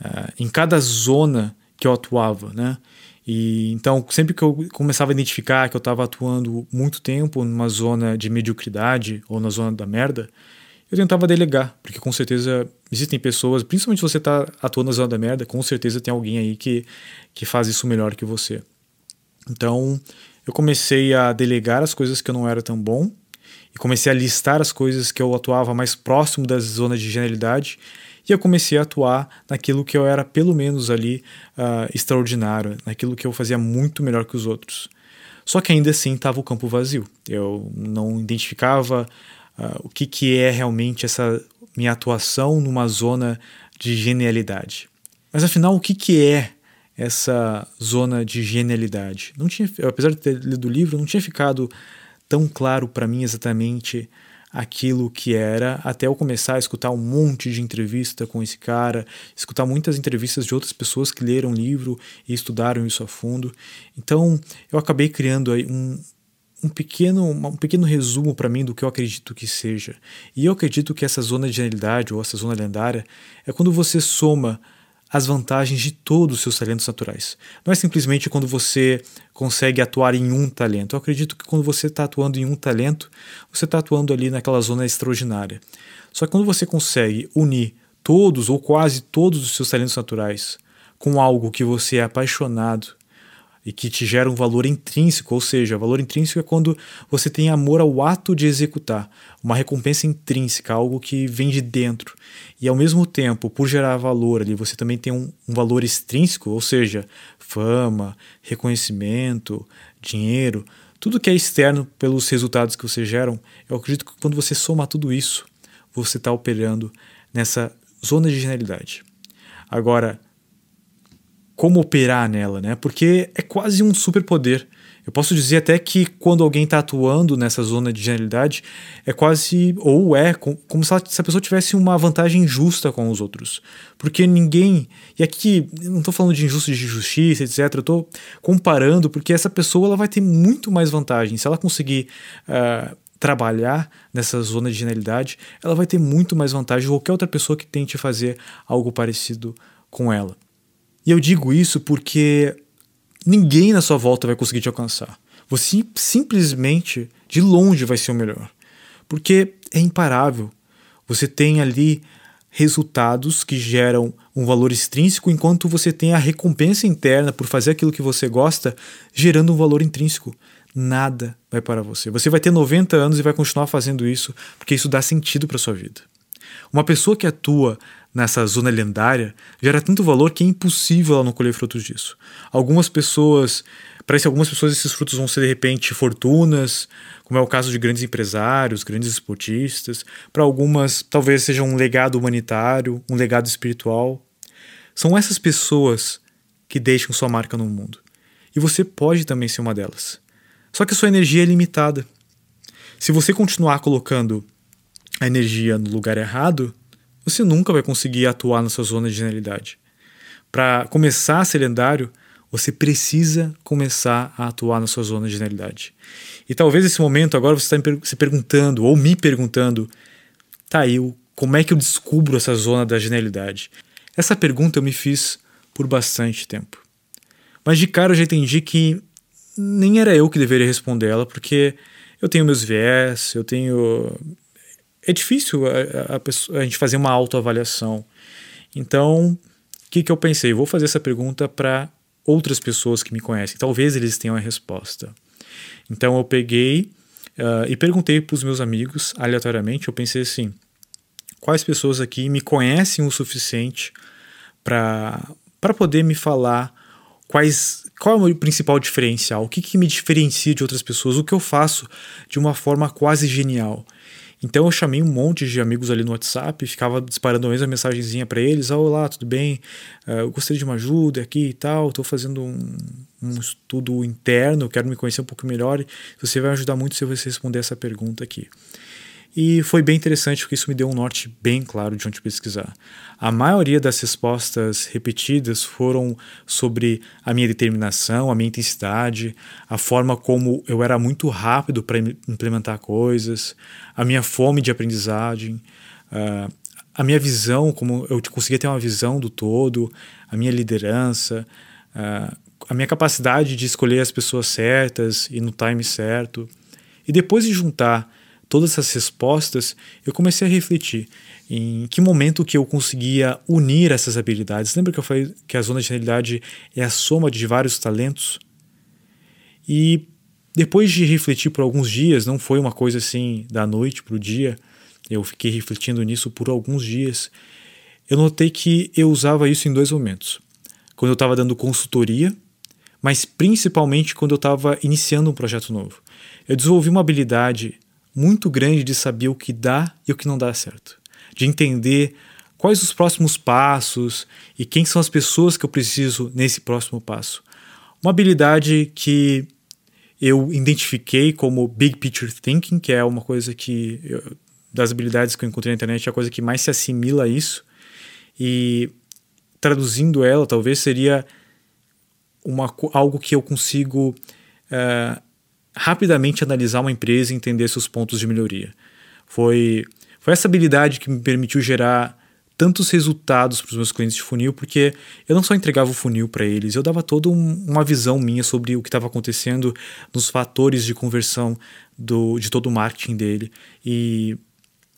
Uh, em cada zona que eu atuava, né? E então, sempre que eu começava a identificar que eu estava atuando muito tempo numa zona de mediocridade ou na zona da merda, eu tentava delegar, porque com certeza existem pessoas, principalmente se você está atuando na zona da merda, com certeza tem alguém aí que, que faz isso melhor que você. Então, eu comecei a delegar as coisas que eu não era tão bom e comecei a listar as coisas que eu atuava mais próximo das zonas de genialidade e eu comecei a atuar naquilo que eu era pelo menos ali uh, extraordinário, naquilo que eu fazia muito melhor que os outros. Só que ainda assim estava o campo vazio. Eu não identificava uh, o que, que é realmente essa minha atuação numa zona de genialidade. Mas afinal, o que, que é essa zona de genialidade? Não tinha, apesar de ter lido o livro, não tinha ficado tão claro para mim exatamente aquilo que era, até eu começar a escutar um monte de entrevista com esse cara, escutar muitas entrevistas de outras pessoas que leram o livro e estudaram isso a fundo. Então, eu acabei criando aí um, um pequeno, um pequeno resumo para mim do que eu acredito que seja. E eu acredito que essa zona de genialidade ou essa zona lendária é quando você soma as vantagens de todos os seus talentos naturais. Não é simplesmente quando você consegue atuar em um talento. Eu acredito que quando você está atuando em um talento, você está atuando ali naquela zona extraordinária. Só que quando você consegue unir todos ou quase todos os seus talentos naturais com algo que você é apaixonado, e que te gera um valor intrínseco, ou seja, valor intrínseco é quando você tem amor ao ato de executar, uma recompensa intrínseca, algo que vem de dentro. E ao mesmo tempo, por gerar valor ali, você também tem um, um valor extrínseco, ou seja, fama, reconhecimento, dinheiro, tudo que é externo pelos resultados que você geram. Eu acredito que quando você soma tudo isso, você está operando nessa zona de genialidade. Agora, como operar nela, né? Porque é quase um superpoder. Eu posso dizer até que quando alguém está atuando nessa zona de genialidade, é quase, ou é, como se, a pessoa tivesse uma vantagem justa com os outros. Porque ninguém. E aqui, não estou falando de injusto de justiça, etc. Eu estou comparando, porque essa pessoa ela vai ter muito mais vantagem. Se ela conseguir. Uh, trabalhar nessa zona de genialidade, ela vai ter muito mais vantagem de qualquer outra pessoa que tente fazer algo parecido com ela. E eu digo isso porque ninguém na sua volta vai conseguir te alcançar. Você simplesmente, de longe, vai ser o melhor. Porque é imparável. Você tem ali resultados que geram um valor extrínseco, enquanto você tem a recompensa interna por fazer aquilo que você gosta, gerando um valor intrínseco. Nada vai para você. Você vai ter 90 anos e vai continuar fazendo isso, porque isso dá sentido para sua vida. Uma pessoa que atua nessa zona lendária gera tanto valor que é impossível ela não colher frutos disso. Algumas pessoas, parece que algumas pessoas esses frutos vão ser de repente fortunas, como é o caso de grandes empresários, grandes esportistas. Para algumas, talvez seja um legado humanitário, um legado espiritual. São essas pessoas que deixam sua marca no mundo. E você pode também ser uma delas. Só que sua energia é limitada. Se você continuar colocando a energia no lugar errado, você nunca vai conseguir atuar na sua zona de genialidade. Para começar a ser lendário, você precisa começar a atuar na sua zona de genialidade. E talvez esse momento agora você está se perguntando, ou me perguntando, tá aí, como é que eu descubro essa zona da genialidade? Essa pergunta eu me fiz por bastante tempo. Mas de cara eu já entendi que nem era eu que deveria responder ela, porque eu tenho meus viés, eu tenho é difícil a, a, pessoa, a gente fazer uma autoavaliação. Então, o que, que eu pensei? Vou fazer essa pergunta para outras pessoas que me conhecem. Talvez eles tenham a resposta. Então, eu peguei uh, e perguntei para os meus amigos, aleatoriamente. Eu pensei assim: quais pessoas aqui me conhecem o suficiente para poder me falar quais qual é o meu principal diferencial? O que, que me diferencia de outras pessoas? O que eu faço de uma forma quase genial? Então eu chamei um monte de amigos ali no WhatsApp, ficava disparando a mesma mensagenzinha para eles: oh, Olá, tudo bem? Uh, eu gostaria de uma ajuda aqui e tal. Estou fazendo um, um, estudo interno, quero me conhecer um pouco melhor. Você vai ajudar muito se você responder essa pergunta aqui. E foi bem interessante porque isso me deu um norte bem claro de onde pesquisar. A maioria das respostas repetidas foram sobre a minha determinação, a minha intensidade, a forma como eu era muito rápido para implementar coisas, a minha fome de aprendizagem, uh, a minha visão, como eu conseguia ter uma visão do todo, a minha liderança, uh, a minha capacidade de escolher as pessoas certas e no time certo. E depois de juntar todas essas respostas, eu comecei a refletir em que momento que eu conseguia unir essas habilidades. Lembra que eu falei que a zona de realidade é a soma de vários talentos? E depois de refletir por alguns dias, não foi uma coisa assim da noite para o dia, eu fiquei refletindo nisso por alguns dias, eu notei que eu usava isso em dois momentos. Quando eu estava dando consultoria, mas principalmente quando eu estava iniciando um projeto novo. Eu desenvolvi uma habilidade muito grande de saber o que dá e o que não dá certo, de entender quais os próximos passos e quem são as pessoas que eu preciso nesse próximo passo. Uma habilidade que eu identifiquei como Big Picture Thinking, que é uma coisa que, eu, das habilidades que eu encontrei na internet, é a coisa que mais se assimila a isso. E traduzindo ela, talvez seria uma, algo que eu consigo uh, rapidamente analisar uma empresa e entender seus pontos de melhoria. Foi, foi essa habilidade que me permitiu gerar tantos resultados para os meus clientes de funil, porque eu não só entregava o funil para eles, eu dava toda um, uma visão minha sobre o que estava acontecendo nos fatores de conversão do, de todo o marketing dele. E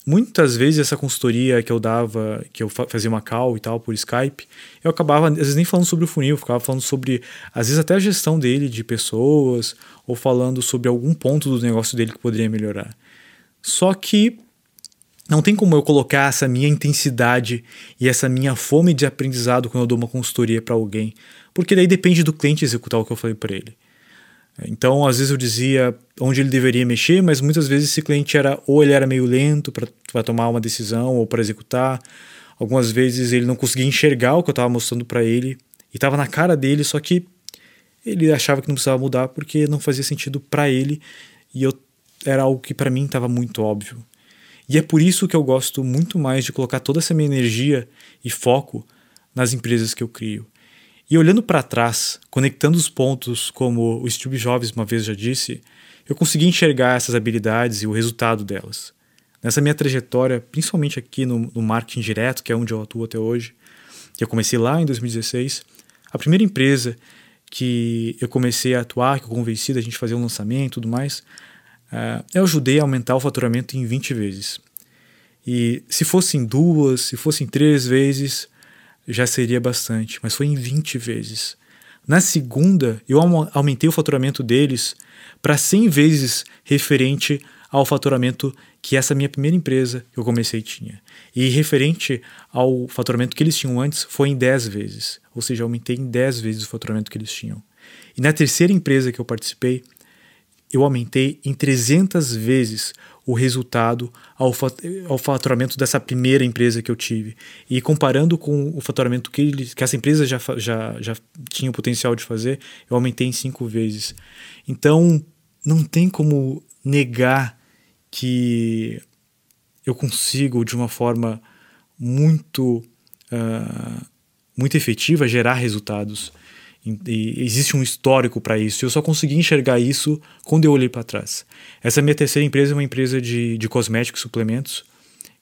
muitas vezes essa consultoria que eu dava, que eu fazia uma call e tal por Skype, eu acabava às vezes nem falando sobre o funil, ficava falando sobre às vezes até a gestão dele de pessoas ou falando sobre algum ponto do negócio dele que poderia melhorar. Só que não tem como eu colocar essa minha intensidade e essa minha fome de aprendizado quando eu dou uma consultoria para alguém, porque daí depende do cliente executar o que eu falei para ele. Então, às vezes eu dizia onde ele deveria mexer, mas muitas vezes esse cliente era ou ele era meio lento para tomar uma decisão ou para executar. Algumas vezes ele não conseguia enxergar o que eu estava mostrando para ele e estava na cara dele, só que ele achava que não precisava mudar porque não fazia sentido para ele e eu era algo que para mim estava muito óbvio. E é por isso que eu gosto muito mais de colocar toda essa minha energia e foco nas empresas que eu crio. E olhando para trás, conectando os pontos, como o Steve Jobs uma vez já disse, eu consegui enxergar essas habilidades e o resultado delas. Nessa minha trajetória, principalmente aqui no, no marketing direto, que é onde eu atuo até hoje, que eu comecei lá em 2016, a primeira empresa que eu comecei a atuar, que eu convenci da gente fazer um lançamento e tudo mais, uh, eu ajudei a aumentar o faturamento em 20 vezes. E se fossem duas, se fossem três vezes, já seria bastante, mas foi em 20 vezes. Na segunda, eu aumentei o faturamento deles para 100 vezes referente ao faturamento que essa minha primeira empresa que eu comecei tinha. E referente ao faturamento que eles tinham antes, foi em 10 vezes. Ou seja, aumentei em 10 vezes o faturamento que eles tinham. E na terceira empresa que eu participei, eu aumentei em 300 vezes o resultado ao, faturamento dessa primeira empresa que eu tive. E comparando com o faturamento que, ele, que essa empresa já, já, já tinha o potencial de fazer, eu aumentei em cinco vezes. Então, não tem como negar que eu consigo, de uma forma muito, uh, muito efetiva, gerar resultados. E existe um histórico para isso. Eu só consegui enxergar isso quando eu olhei para trás. Essa minha terceira empresa é uma empresa de, de cosméticos e suplementos.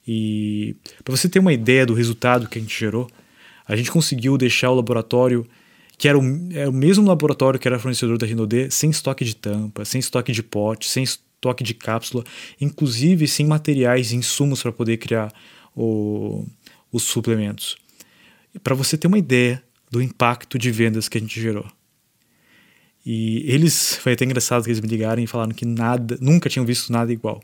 E para você ter uma ideia do resultado que a gente gerou, a gente conseguiu deixar o laboratório, que era o, era é o mesmo laboratório que era fornecedor da Rinode, sem estoque de tampa, sem estoque de pote, sem estoque de cápsula, inclusive sem materiais e insumos para poder criar o, os suplementos. Para você ter uma ideia do impacto de vendas que a gente gerou. E eles, foi até engraçado que eles me ligaram e falaram que nada, nunca tinham visto nada igual.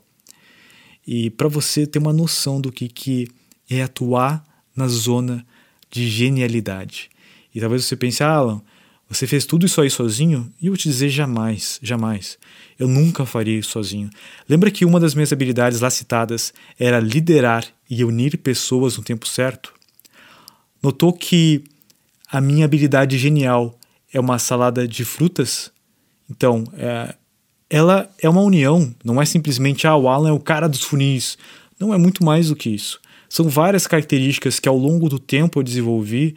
E para você ter uma noção do que, que é atuar na zona de genialidade. E talvez você pense, ah, Alan, Você fez tudo isso aí sozinho? E eu vou te dizer jamais, jamais. Eu nunca faria isso sozinho. Lembra que uma das minhas habilidades lá citadas era liderar e unir pessoas no tempo certo? Notou que a minha habilidade genial é uma salada de frutas? Então, é, ela é uma união, não é simplesmente ah, o Alan é o cara dos funis. Não é muito mais do que isso. São várias características que ao longo do tempo eu desenvolvi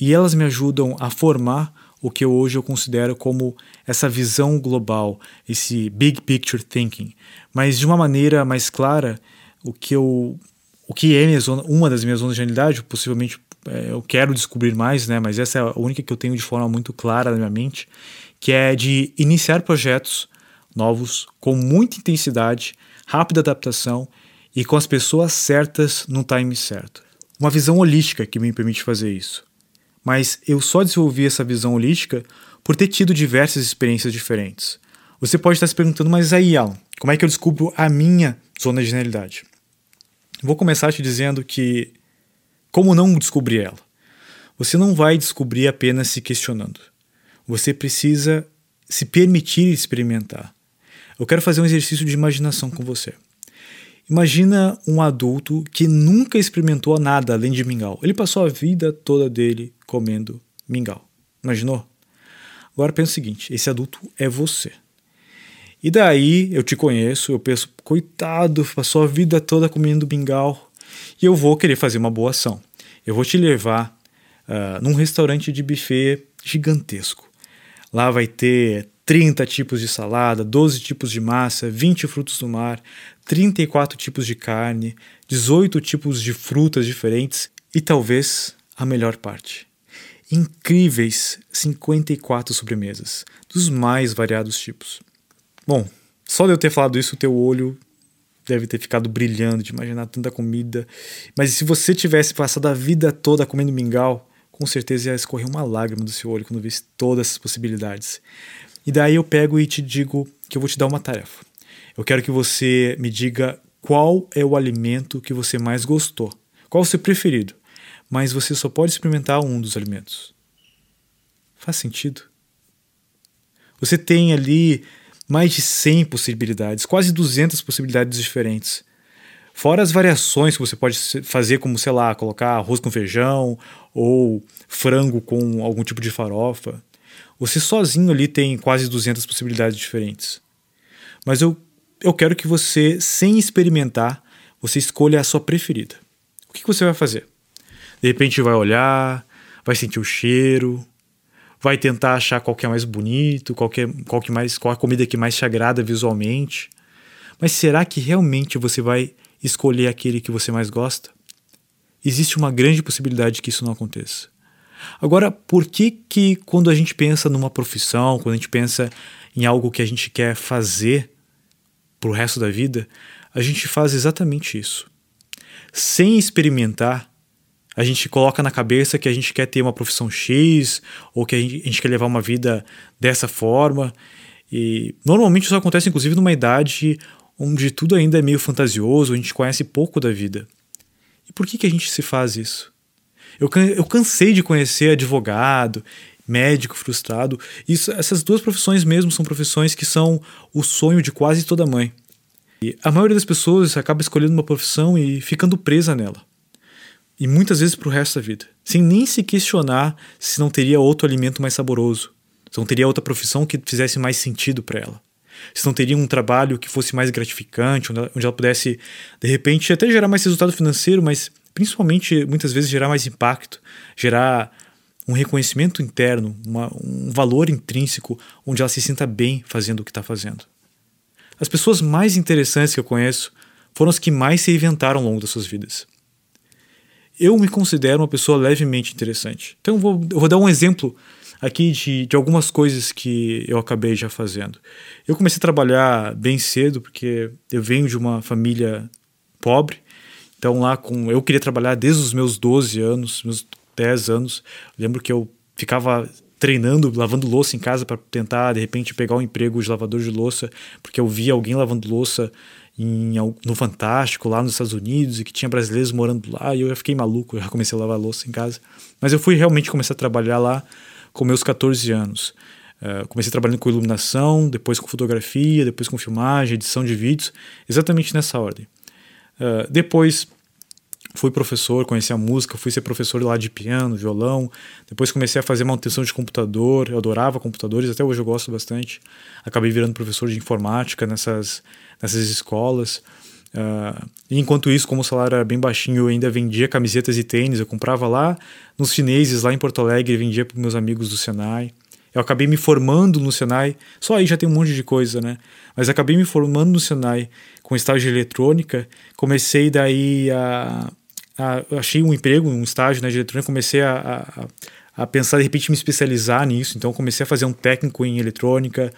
e elas me ajudam a formar o que hoje eu considero como essa visão global, esse big picture thinking. Mas de uma maneira mais clara, o que eu o que é zona, uma das minhas zonas de realidade, possivelmente eu quero descobrir mais, né? Mas essa é a única que eu tenho de forma muito clara na minha mente, que é de iniciar projetos novos com muita intensidade, rápida adaptação e com as pessoas certas no time certo. Uma visão holística que me permite fazer isso. Mas eu só desenvolvi essa visão holística por ter tido diversas experiências diferentes. Você pode estar se perguntando, mas aí, Alan, como é que eu descubro a minha zona de genialidade? Vou começar te dizendo que como não descobrir ela? Você não vai descobrir apenas se questionando. Você precisa se permitir experimentar. Eu quero fazer um exercício de imaginação com você. Imagina um adulto que nunca experimentou nada além de mingau. Ele passou a vida toda dele comendo mingau. Imaginou? Agora pensa o seguinte: esse adulto é você. E daí eu te conheço, eu penso, coitado, passou a vida toda comendo mingau e eu vou querer fazer uma boa ação. Eu vou te levar uh, num restaurante de buffet gigantesco. Lá vai ter 30 tipos de salada, 12 tipos de massa, 20 frutos do mar, 34 tipos de carne, 18 tipos de frutas diferentes e talvez a melhor parte. Incríveis 54 sobremesas, dos mais variados tipos. Bom, só de eu ter falado isso, o teu olho deve ter ficado brilhando de imaginar tanta comida. Mas se você tivesse passado a vida toda comendo mingau, com certeza ia escorrer uma lágrima do seu olho quando visse todas essas possibilidades. E daí eu pego e te digo que eu vou te dar uma tarefa. Eu quero que você me diga qual é o alimento que você mais gostou, qual o seu preferido, mas você só pode experimentar um dos alimentos. Faz sentido? Você tem ali mais de 100 possibilidades, quase 200 possibilidades diferentes. Fora as variações que você pode fazer, como, sei lá, colocar arroz com feijão ou frango com algum tipo de farofa. Você sozinho ali tem quase 200 possibilidades diferentes. Mas eu, eu quero que você, sem experimentar, você escolha a sua preferida. O que, que você vai fazer? De repente vai olhar, vai sentir o cheiro, vai tentar achar qual que é mais bonito, qual que, é, qual que mais, qual a comida que mais te agrada visualmente. Mas será que realmente você vai escolher aquele que você mais gosta? Existe uma grande possibilidade que isso não aconteça. Agora, por que que quando a gente pensa numa profissão, quando a gente pensa em algo que a gente quer fazer para o resto da vida, a gente faz exatamente isso? Sem experimentar, a gente coloca na cabeça que a gente quer ter uma profissão X ou que a gente, a gente quer levar uma vida dessa forma. E normalmente isso acontece, inclusive, numa idade onde tudo ainda é meio fantasioso, a gente conhece pouco da vida. E por que, que a gente se faz isso? Eu, eu cansei de conhecer advogado, médico frustrado. Isso, essas duas profissões mesmo são profissões que são o sonho de quase toda mãe. E a maioria das pessoas acaba escolhendo uma profissão e ficando presa nela e muitas vezes para o resto da vida, sem nem se questionar se não teria outro alimento mais saboroso, se não teria outra profissão que fizesse mais sentido para ela, se não teria um trabalho que fosse mais gratificante, onde ela pudesse, de repente, até gerar mais resultado financeiro, mas principalmente muitas vezes gerar mais impacto, gerar um reconhecimento interno, uma, um valor intrínseco, onde ela se sinta bem fazendo o que está fazendo. As pessoas mais interessantes que eu conheço foram as que mais se inventaram ao longo das suas vidas eu me considero uma pessoa levemente interessante. Então eu vou, eu vou dar um exemplo aqui de, de algumas coisas que eu acabei já fazendo. Eu comecei a trabalhar bem cedo, porque eu venho de uma família pobre. Então lá com eu queria trabalhar desde os meus 12 anos, meus 10 anos. Lembro que eu ficava treinando, lavando louça em casa para tentar de repente pegar um emprego de lavador de louça, porque eu via alguém lavando louça em, no Fantástico, lá nos Estados Unidos, e que tinha brasileiros morando lá, e eu já fiquei maluco, eu já comecei a lavar louça em casa. Mas eu fui realmente começar a trabalhar lá com meus 14 anos. Uh, comecei trabalhando com iluminação, depois com fotografia, depois com filmagem, edição de vídeos, exatamente nessa ordem. Uh, depois fui professor, conheci a música, fui ser professor lá de piano, violão. Depois comecei a fazer manutenção de computador, eu adorava computadores, até hoje eu gosto bastante. Acabei virando professor de informática nessas, nessas escolas. Uh, enquanto isso, como o salário era bem baixinho, eu ainda vendia camisetas e tênis. Eu comprava lá nos chineses, lá em Porto Alegre, vendia para meus amigos do Senai. Eu acabei me formando no Senai, só aí já tem um monte de coisa, né? Mas acabei me formando no Senai com estágio de eletrônica. Comecei daí a. a achei um emprego, um estágio né, de eletrônica, comecei a, a, a pensar de repente me especializar nisso. Então comecei a fazer um técnico em eletrônica,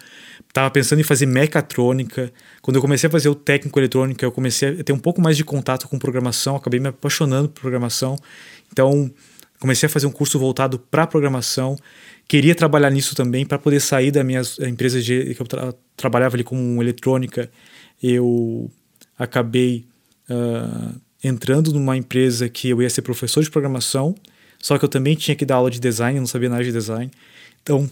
estava pensando em fazer mecatrônica. Quando eu comecei a fazer o técnico eletrônica, eu comecei a ter um pouco mais de contato com programação, acabei me apaixonando por programação. Então comecei a fazer um curso voltado para programação queria trabalhar nisso também para poder sair da minha empresa de, que eu tra trabalhava ali com eletrônica. Eu acabei uh, entrando numa empresa que eu ia ser professor de programação, só que eu também tinha que dar aula de design, eu não sabia nada de design. Então,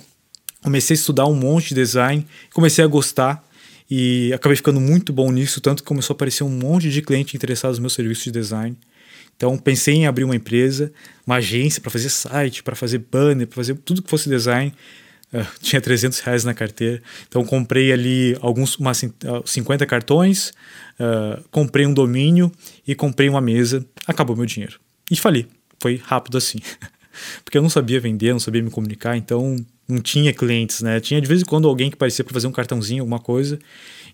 comecei a estudar um monte de design, comecei a gostar e acabei ficando muito bom nisso, tanto que começou a aparecer um monte de clientes interessados no meu serviço de design. Então pensei em abrir uma empresa, uma agência para fazer site, para fazer banner, para fazer tudo que fosse design. Uh, tinha 300 reais na carteira. Então comprei ali alguns, umas 50 cartões, uh, comprei um domínio e comprei uma mesa. Acabou meu dinheiro. E fali. Foi rápido assim. Porque eu não sabia vender, não sabia me comunicar, então não tinha clientes, né? Tinha de vez em quando alguém que parecia para fazer um cartãozinho, alguma coisa.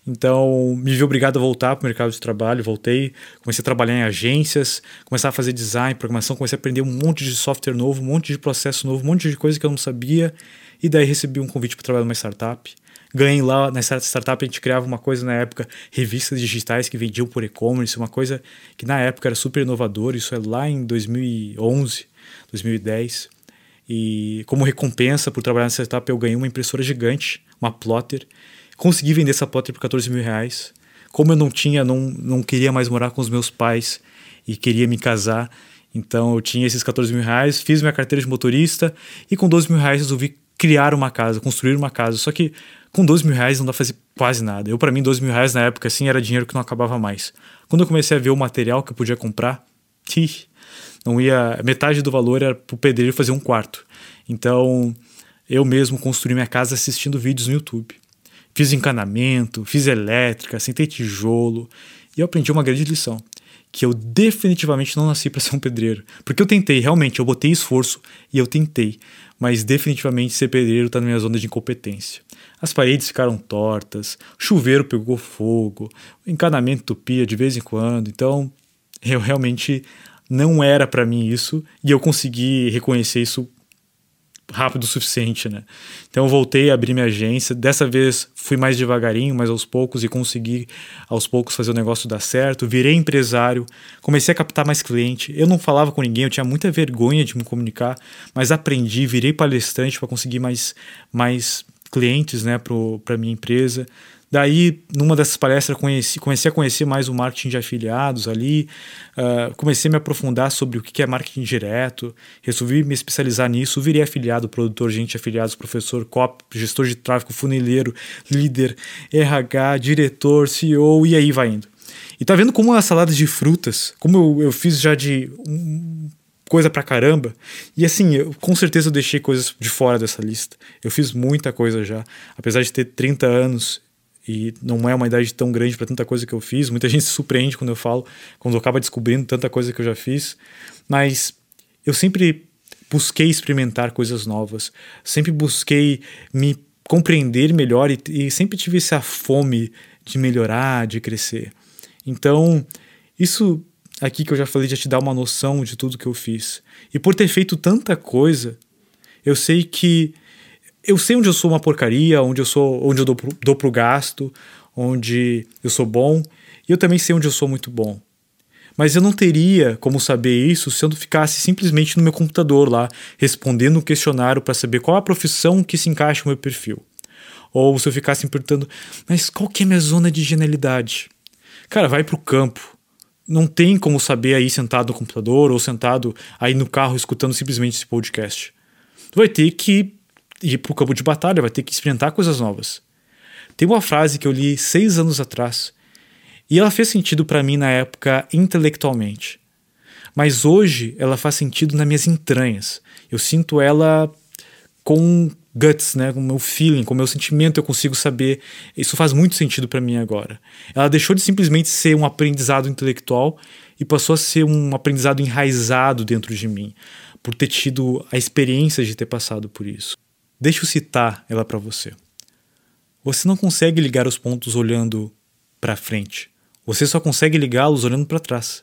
Então, me vi obrigado a voltar para o mercado de trabalho, voltei, comecei a trabalhar em agências, começar a fazer design, programação, comecei a aprender um monte de software novo, um monte de processo novo, um monte de coisa que eu não sabia. E daí recebi um convite para trabalhar numa startup. Ganhei lá, nessa startup a gente criava uma coisa na época, revistas digitais que vendiam por e-commerce, uma coisa que na época era super inovadora, isso é lá em 2011, 2010. E como recompensa por trabalhar nessa startup eu ganhei uma impressora gigante, uma plotter, Consegui vender essa plotter por 14 mil reais. Como eu não tinha, não, não queria mais morar com os meus pais e queria me casar, então eu tinha esses 14 mil reais, fiz minha carteira de motorista e com 12 mil reais resolvi criar uma casa, construir uma casa. Só que com 12 mil reais não dá pra fazer quase nada. Eu, para mim, 12 mil reais na época, assim, era dinheiro que não acabava mais. Quando eu comecei a ver o material que eu podia comprar, tih, não ia. Metade do valor era pro pedreiro fazer um quarto. Então, eu mesmo construí minha casa assistindo vídeos no YouTube. Fiz encanamento, fiz elétrica, sentei tijolo e eu aprendi uma grande lição. Que eu definitivamente não nasci para ser um pedreiro. Porque eu tentei, realmente, eu botei esforço e eu tentei. Mas definitivamente ser pedreiro está na minha zona de incompetência. As paredes ficaram tortas, o chuveiro pegou fogo, o encanamento tupia de vez em quando. Então, eu realmente não era para mim isso e eu consegui reconhecer isso rápido o suficiente, né? Então eu voltei a abrir minha agência. Dessa vez fui mais devagarinho, mas aos poucos e consegui aos poucos fazer o negócio dar certo. Virei empresário, comecei a captar mais cliente. Eu não falava com ninguém, eu tinha muita vergonha de me comunicar, mas aprendi, virei palestrante para conseguir mais mais clientes, né, para minha empresa. Daí, numa dessas palestras, conheci, comecei a conhecer mais o marketing de afiliados ali, uh, comecei a me aprofundar sobre o que é marketing direto, resolvi me especializar nisso, virei afiliado, produtor, gente afiliados, professor, cop, gestor de tráfego, funileiro, líder, RH, diretor, CEO, e aí vai indo. E tá vendo como as saladas de frutas, como eu, eu fiz já de um, coisa pra caramba. E assim, eu, com certeza eu deixei coisas de fora dessa lista. Eu fiz muita coisa já. Apesar de ter 30 anos, e não é uma idade tão grande para tanta coisa que eu fiz. Muita gente se surpreende quando eu falo, quando eu acaba descobrindo tanta coisa que eu já fiz, mas eu sempre busquei experimentar coisas novas, sempre busquei me compreender melhor e, e sempre tive essa fome de melhorar, de crescer. Então, isso aqui que eu já falei já te dá uma noção de tudo que eu fiz. E por ter feito tanta coisa, eu sei que eu sei onde eu sou uma porcaria, onde eu sou, onde eu dou, dou pro gasto, onde eu sou bom, e eu também sei onde eu sou muito bom. Mas eu não teria como saber isso se eu não ficasse simplesmente no meu computador lá, respondendo um questionário para saber qual a profissão que se encaixa no meu perfil. Ou se eu ficasse perguntando, mas qual que é a minha zona de genialidade? Cara, vai pro campo. Não tem como saber aí sentado no computador ou sentado aí no carro escutando simplesmente esse podcast. Tu vai ter que ir para o campo de batalha, vai ter que experimentar coisas novas. Tem uma frase que eu li seis anos atrás e ela fez sentido para mim na época intelectualmente. Mas hoje ela faz sentido nas minhas entranhas. Eu sinto ela com guts, né, com o meu feeling, com o meu sentimento, eu consigo saber. Isso faz muito sentido para mim agora. Ela deixou de simplesmente ser um aprendizado intelectual e passou a ser um aprendizado enraizado dentro de mim, por ter tido a experiência de ter passado por isso. Deixa eu citar ela para você. Você não consegue ligar os pontos olhando para frente. Você só consegue ligá-los olhando para trás.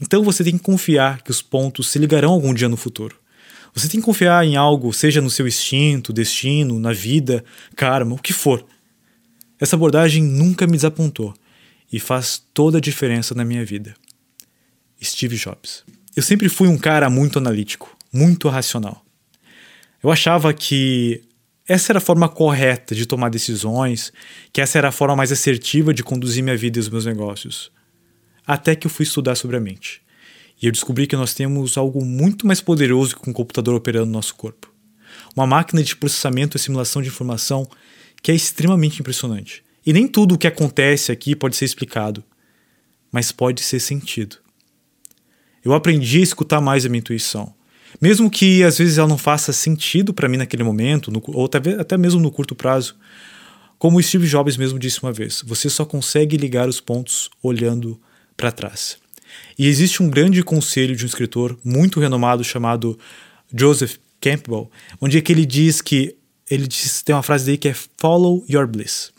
Então você tem que confiar que os pontos se ligarão algum dia no futuro. Você tem que confiar em algo, seja no seu instinto, destino, na vida, karma, o que for. Essa abordagem nunca me desapontou e faz toda a diferença na minha vida. Steve Jobs. Eu sempre fui um cara muito analítico, muito racional. Eu achava que essa era a forma correta de tomar decisões, que essa era a forma mais assertiva de conduzir minha vida e os meus negócios. Até que eu fui estudar sobre a mente. E eu descobri que nós temos algo muito mais poderoso que um computador operando no nosso corpo. Uma máquina de processamento e simulação de informação que é extremamente impressionante. E nem tudo o que acontece aqui pode ser explicado, mas pode ser sentido. Eu aprendi a escutar mais a minha intuição. Mesmo que às vezes ela não faça sentido para mim naquele momento, no, ou até, até mesmo no curto prazo. Como o Steve Jobs mesmo disse uma vez, você só consegue ligar os pontos olhando para trás. E existe um grande conselho de um escritor muito renomado chamado Joseph Campbell, onde é que ele diz que ele diz, tem uma frase dele que é follow your bliss.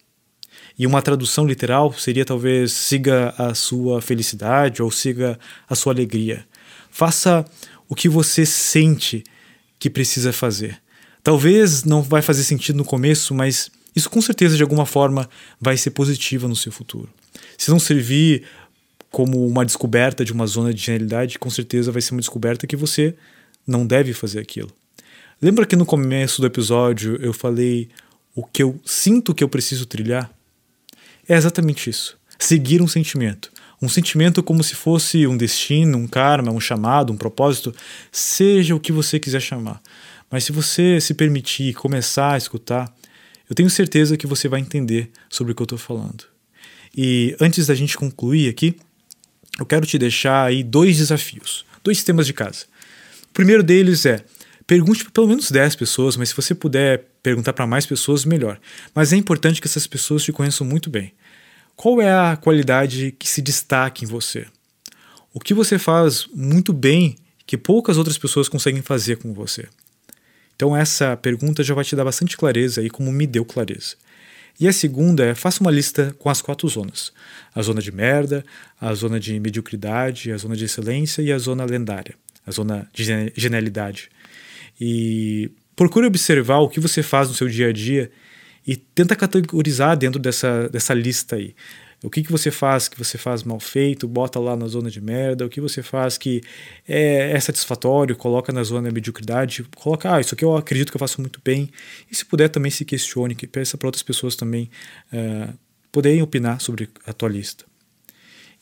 E uma tradução literal seria talvez siga a sua felicidade ou siga a sua alegria. Faça o que você sente que precisa fazer. Talvez não vai fazer sentido no começo, mas isso com certeza de alguma forma vai ser positivo no seu futuro. Se não servir como uma descoberta de uma zona de genialidade, com certeza vai ser uma descoberta que você não deve fazer aquilo. Lembra que no começo do episódio eu falei o que eu sinto que eu preciso trilhar? É exatamente isso. Seguir um sentimento. Um sentimento como se fosse um destino, um karma, um chamado, um propósito, seja o que você quiser chamar. Mas se você se permitir começar a escutar, eu tenho certeza que você vai entender sobre o que eu estou falando. E antes da gente concluir aqui, eu quero te deixar aí dois desafios, dois temas de casa. O primeiro deles é pergunte para pelo menos 10 pessoas, mas se você puder perguntar para mais pessoas, melhor. Mas é importante que essas pessoas te conheçam muito bem. Qual é a qualidade que se destaca em você? O que você faz muito bem que poucas outras pessoas conseguem fazer com você? Então essa pergunta já vai te dar bastante clareza aí, como me deu clareza. E a segunda é faça uma lista com as quatro zonas: a zona de merda, a zona de mediocridade, a zona de excelência e a zona lendária, a zona de genialidade. E procure observar o que você faz no seu dia a dia e tenta categorizar dentro dessa, dessa lista aí. O que, que você faz que você faz mal feito, bota lá na zona de merda. O que você faz que é, é satisfatório, coloca na zona de mediocridade. Coloca, ah, isso aqui eu acredito que eu faço muito bem. E se puder também se questione, que peça para outras pessoas também é, poderem opinar sobre a tua lista.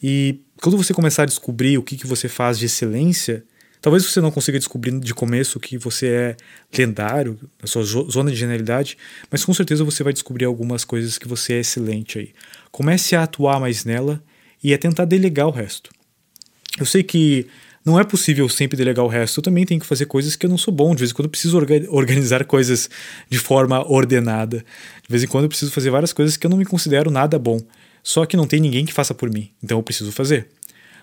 E quando você começar a descobrir o que, que você faz de excelência, Talvez você não consiga descobrir de começo que você é lendário, na sua zona de genialidade, mas com certeza você vai descobrir algumas coisas que você é excelente aí. Comece a atuar mais nela e a tentar delegar o resto. Eu sei que não é possível sempre delegar o resto, eu também tenho que fazer coisas que eu não sou bom, de vez em quando eu preciso organizar coisas de forma ordenada, de vez em quando eu preciso fazer várias coisas que eu não me considero nada bom, só que não tem ninguém que faça por mim, então eu preciso fazer.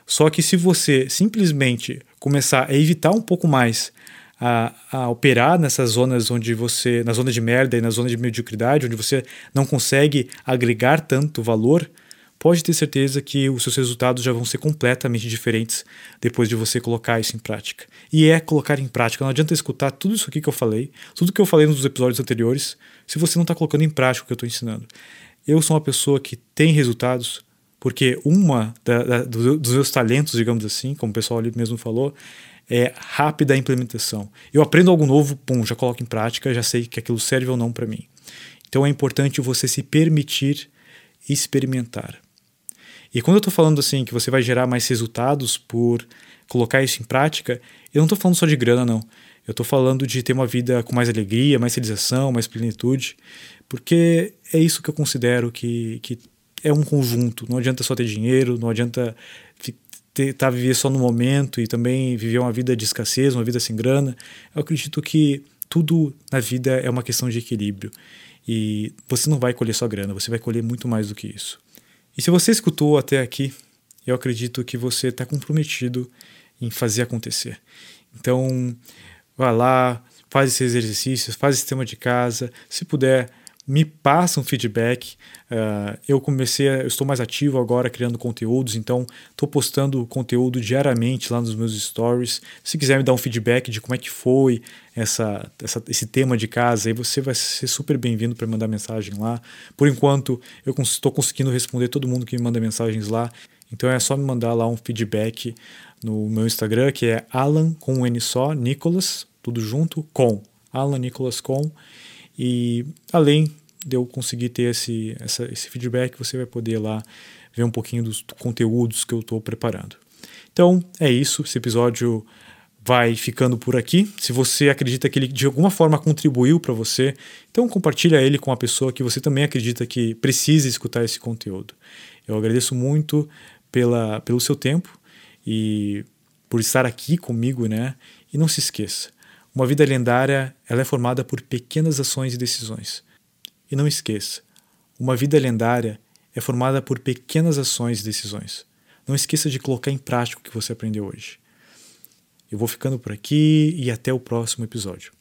Só que se você simplesmente começar a evitar um pouco mais a, a, operar nessas zonas onde você, na zona de merda e na zona de mediocridade, onde você não consegue agregar tanto valor, pode ter certeza que os seus resultados já vão ser completamente diferentes depois de você colocar isso em prática. E é colocar em prática. Não adianta escutar tudo isso aqui que eu falei, tudo que eu falei nos episódios anteriores, se você não está colocando em prática o que eu estou ensinando. Eu sou uma pessoa que tem resultados porque uma da, da, dos meus talentos, digamos assim, como o pessoal ali mesmo falou, é rápida implementação. Eu aprendo algo novo, pum, já coloco em prática, já sei que aquilo serve ou não para mim. Então é importante você se permitir experimentar. E quando eu estou falando assim que você vai gerar mais resultados por colocar isso em prática, eu não estou falando só de grana, não. Eu estou falando de ter uma vida com mais alegria, mais realização, mais plenitude, porque é isso que eu considero que, que é um conjunto. Não adianta só ter dinheiro, não adianta estar tá, viver só no momento e também viver uma vida de escassez, uma vida sem grana. Eu acredito que tudo na vida é uma questão de equilíbrio. E você não vai colher só grana, você vai colher muito mais do que isso. E se você escutou até aqui, eu acredito que você está comprometido em fazer acontecer. Então, vá lá, faz esses exercícios, faz esse tema de casa. Se puder, me passa um feedback. Uh, eu comecei, a, eu estou mais ativo agora criando conteúdos, então estou postando conteúdo diariamente lá nos meus stories. Se quiser me dar um feedback de como é que foi essa, essa esse tema de casa, aí você vai ser super bem-vindo para mandar mensagem lá. Por enquanto, eu estou conseguindo responder todo mundo que me manda mensagens lá. Então é só me mandar lá um feedback no meu Instagram, que é Alan com um N só, Nicolas, tudo junto, com Alan Nicolas com. E além de eu conseguir ter esse, essa, esse feedback, você vai poder lá ver um pouquinho dos conteúdos que eu estou preparando. Então é isso, esse episódio vai ficando por aqui. Se você acredita que ele de alguma forma contribuiu para você, então compartilha ele com a pessoa que você também acredita que precisa escutar esse conteúdo. Eu agradeço muito pela, pelo seu tempo e por estar aqui comigo, né? E não se esqueça, uma vida lendária ela é formada por pequenas ações e decisões. E não esqueça, uma vida lendária é formada por pequenas ações e decisões. Não esqueça de colocar em prática o que você aprendeu hoje. Eu vou ficando por aqui e até o próximo episódio.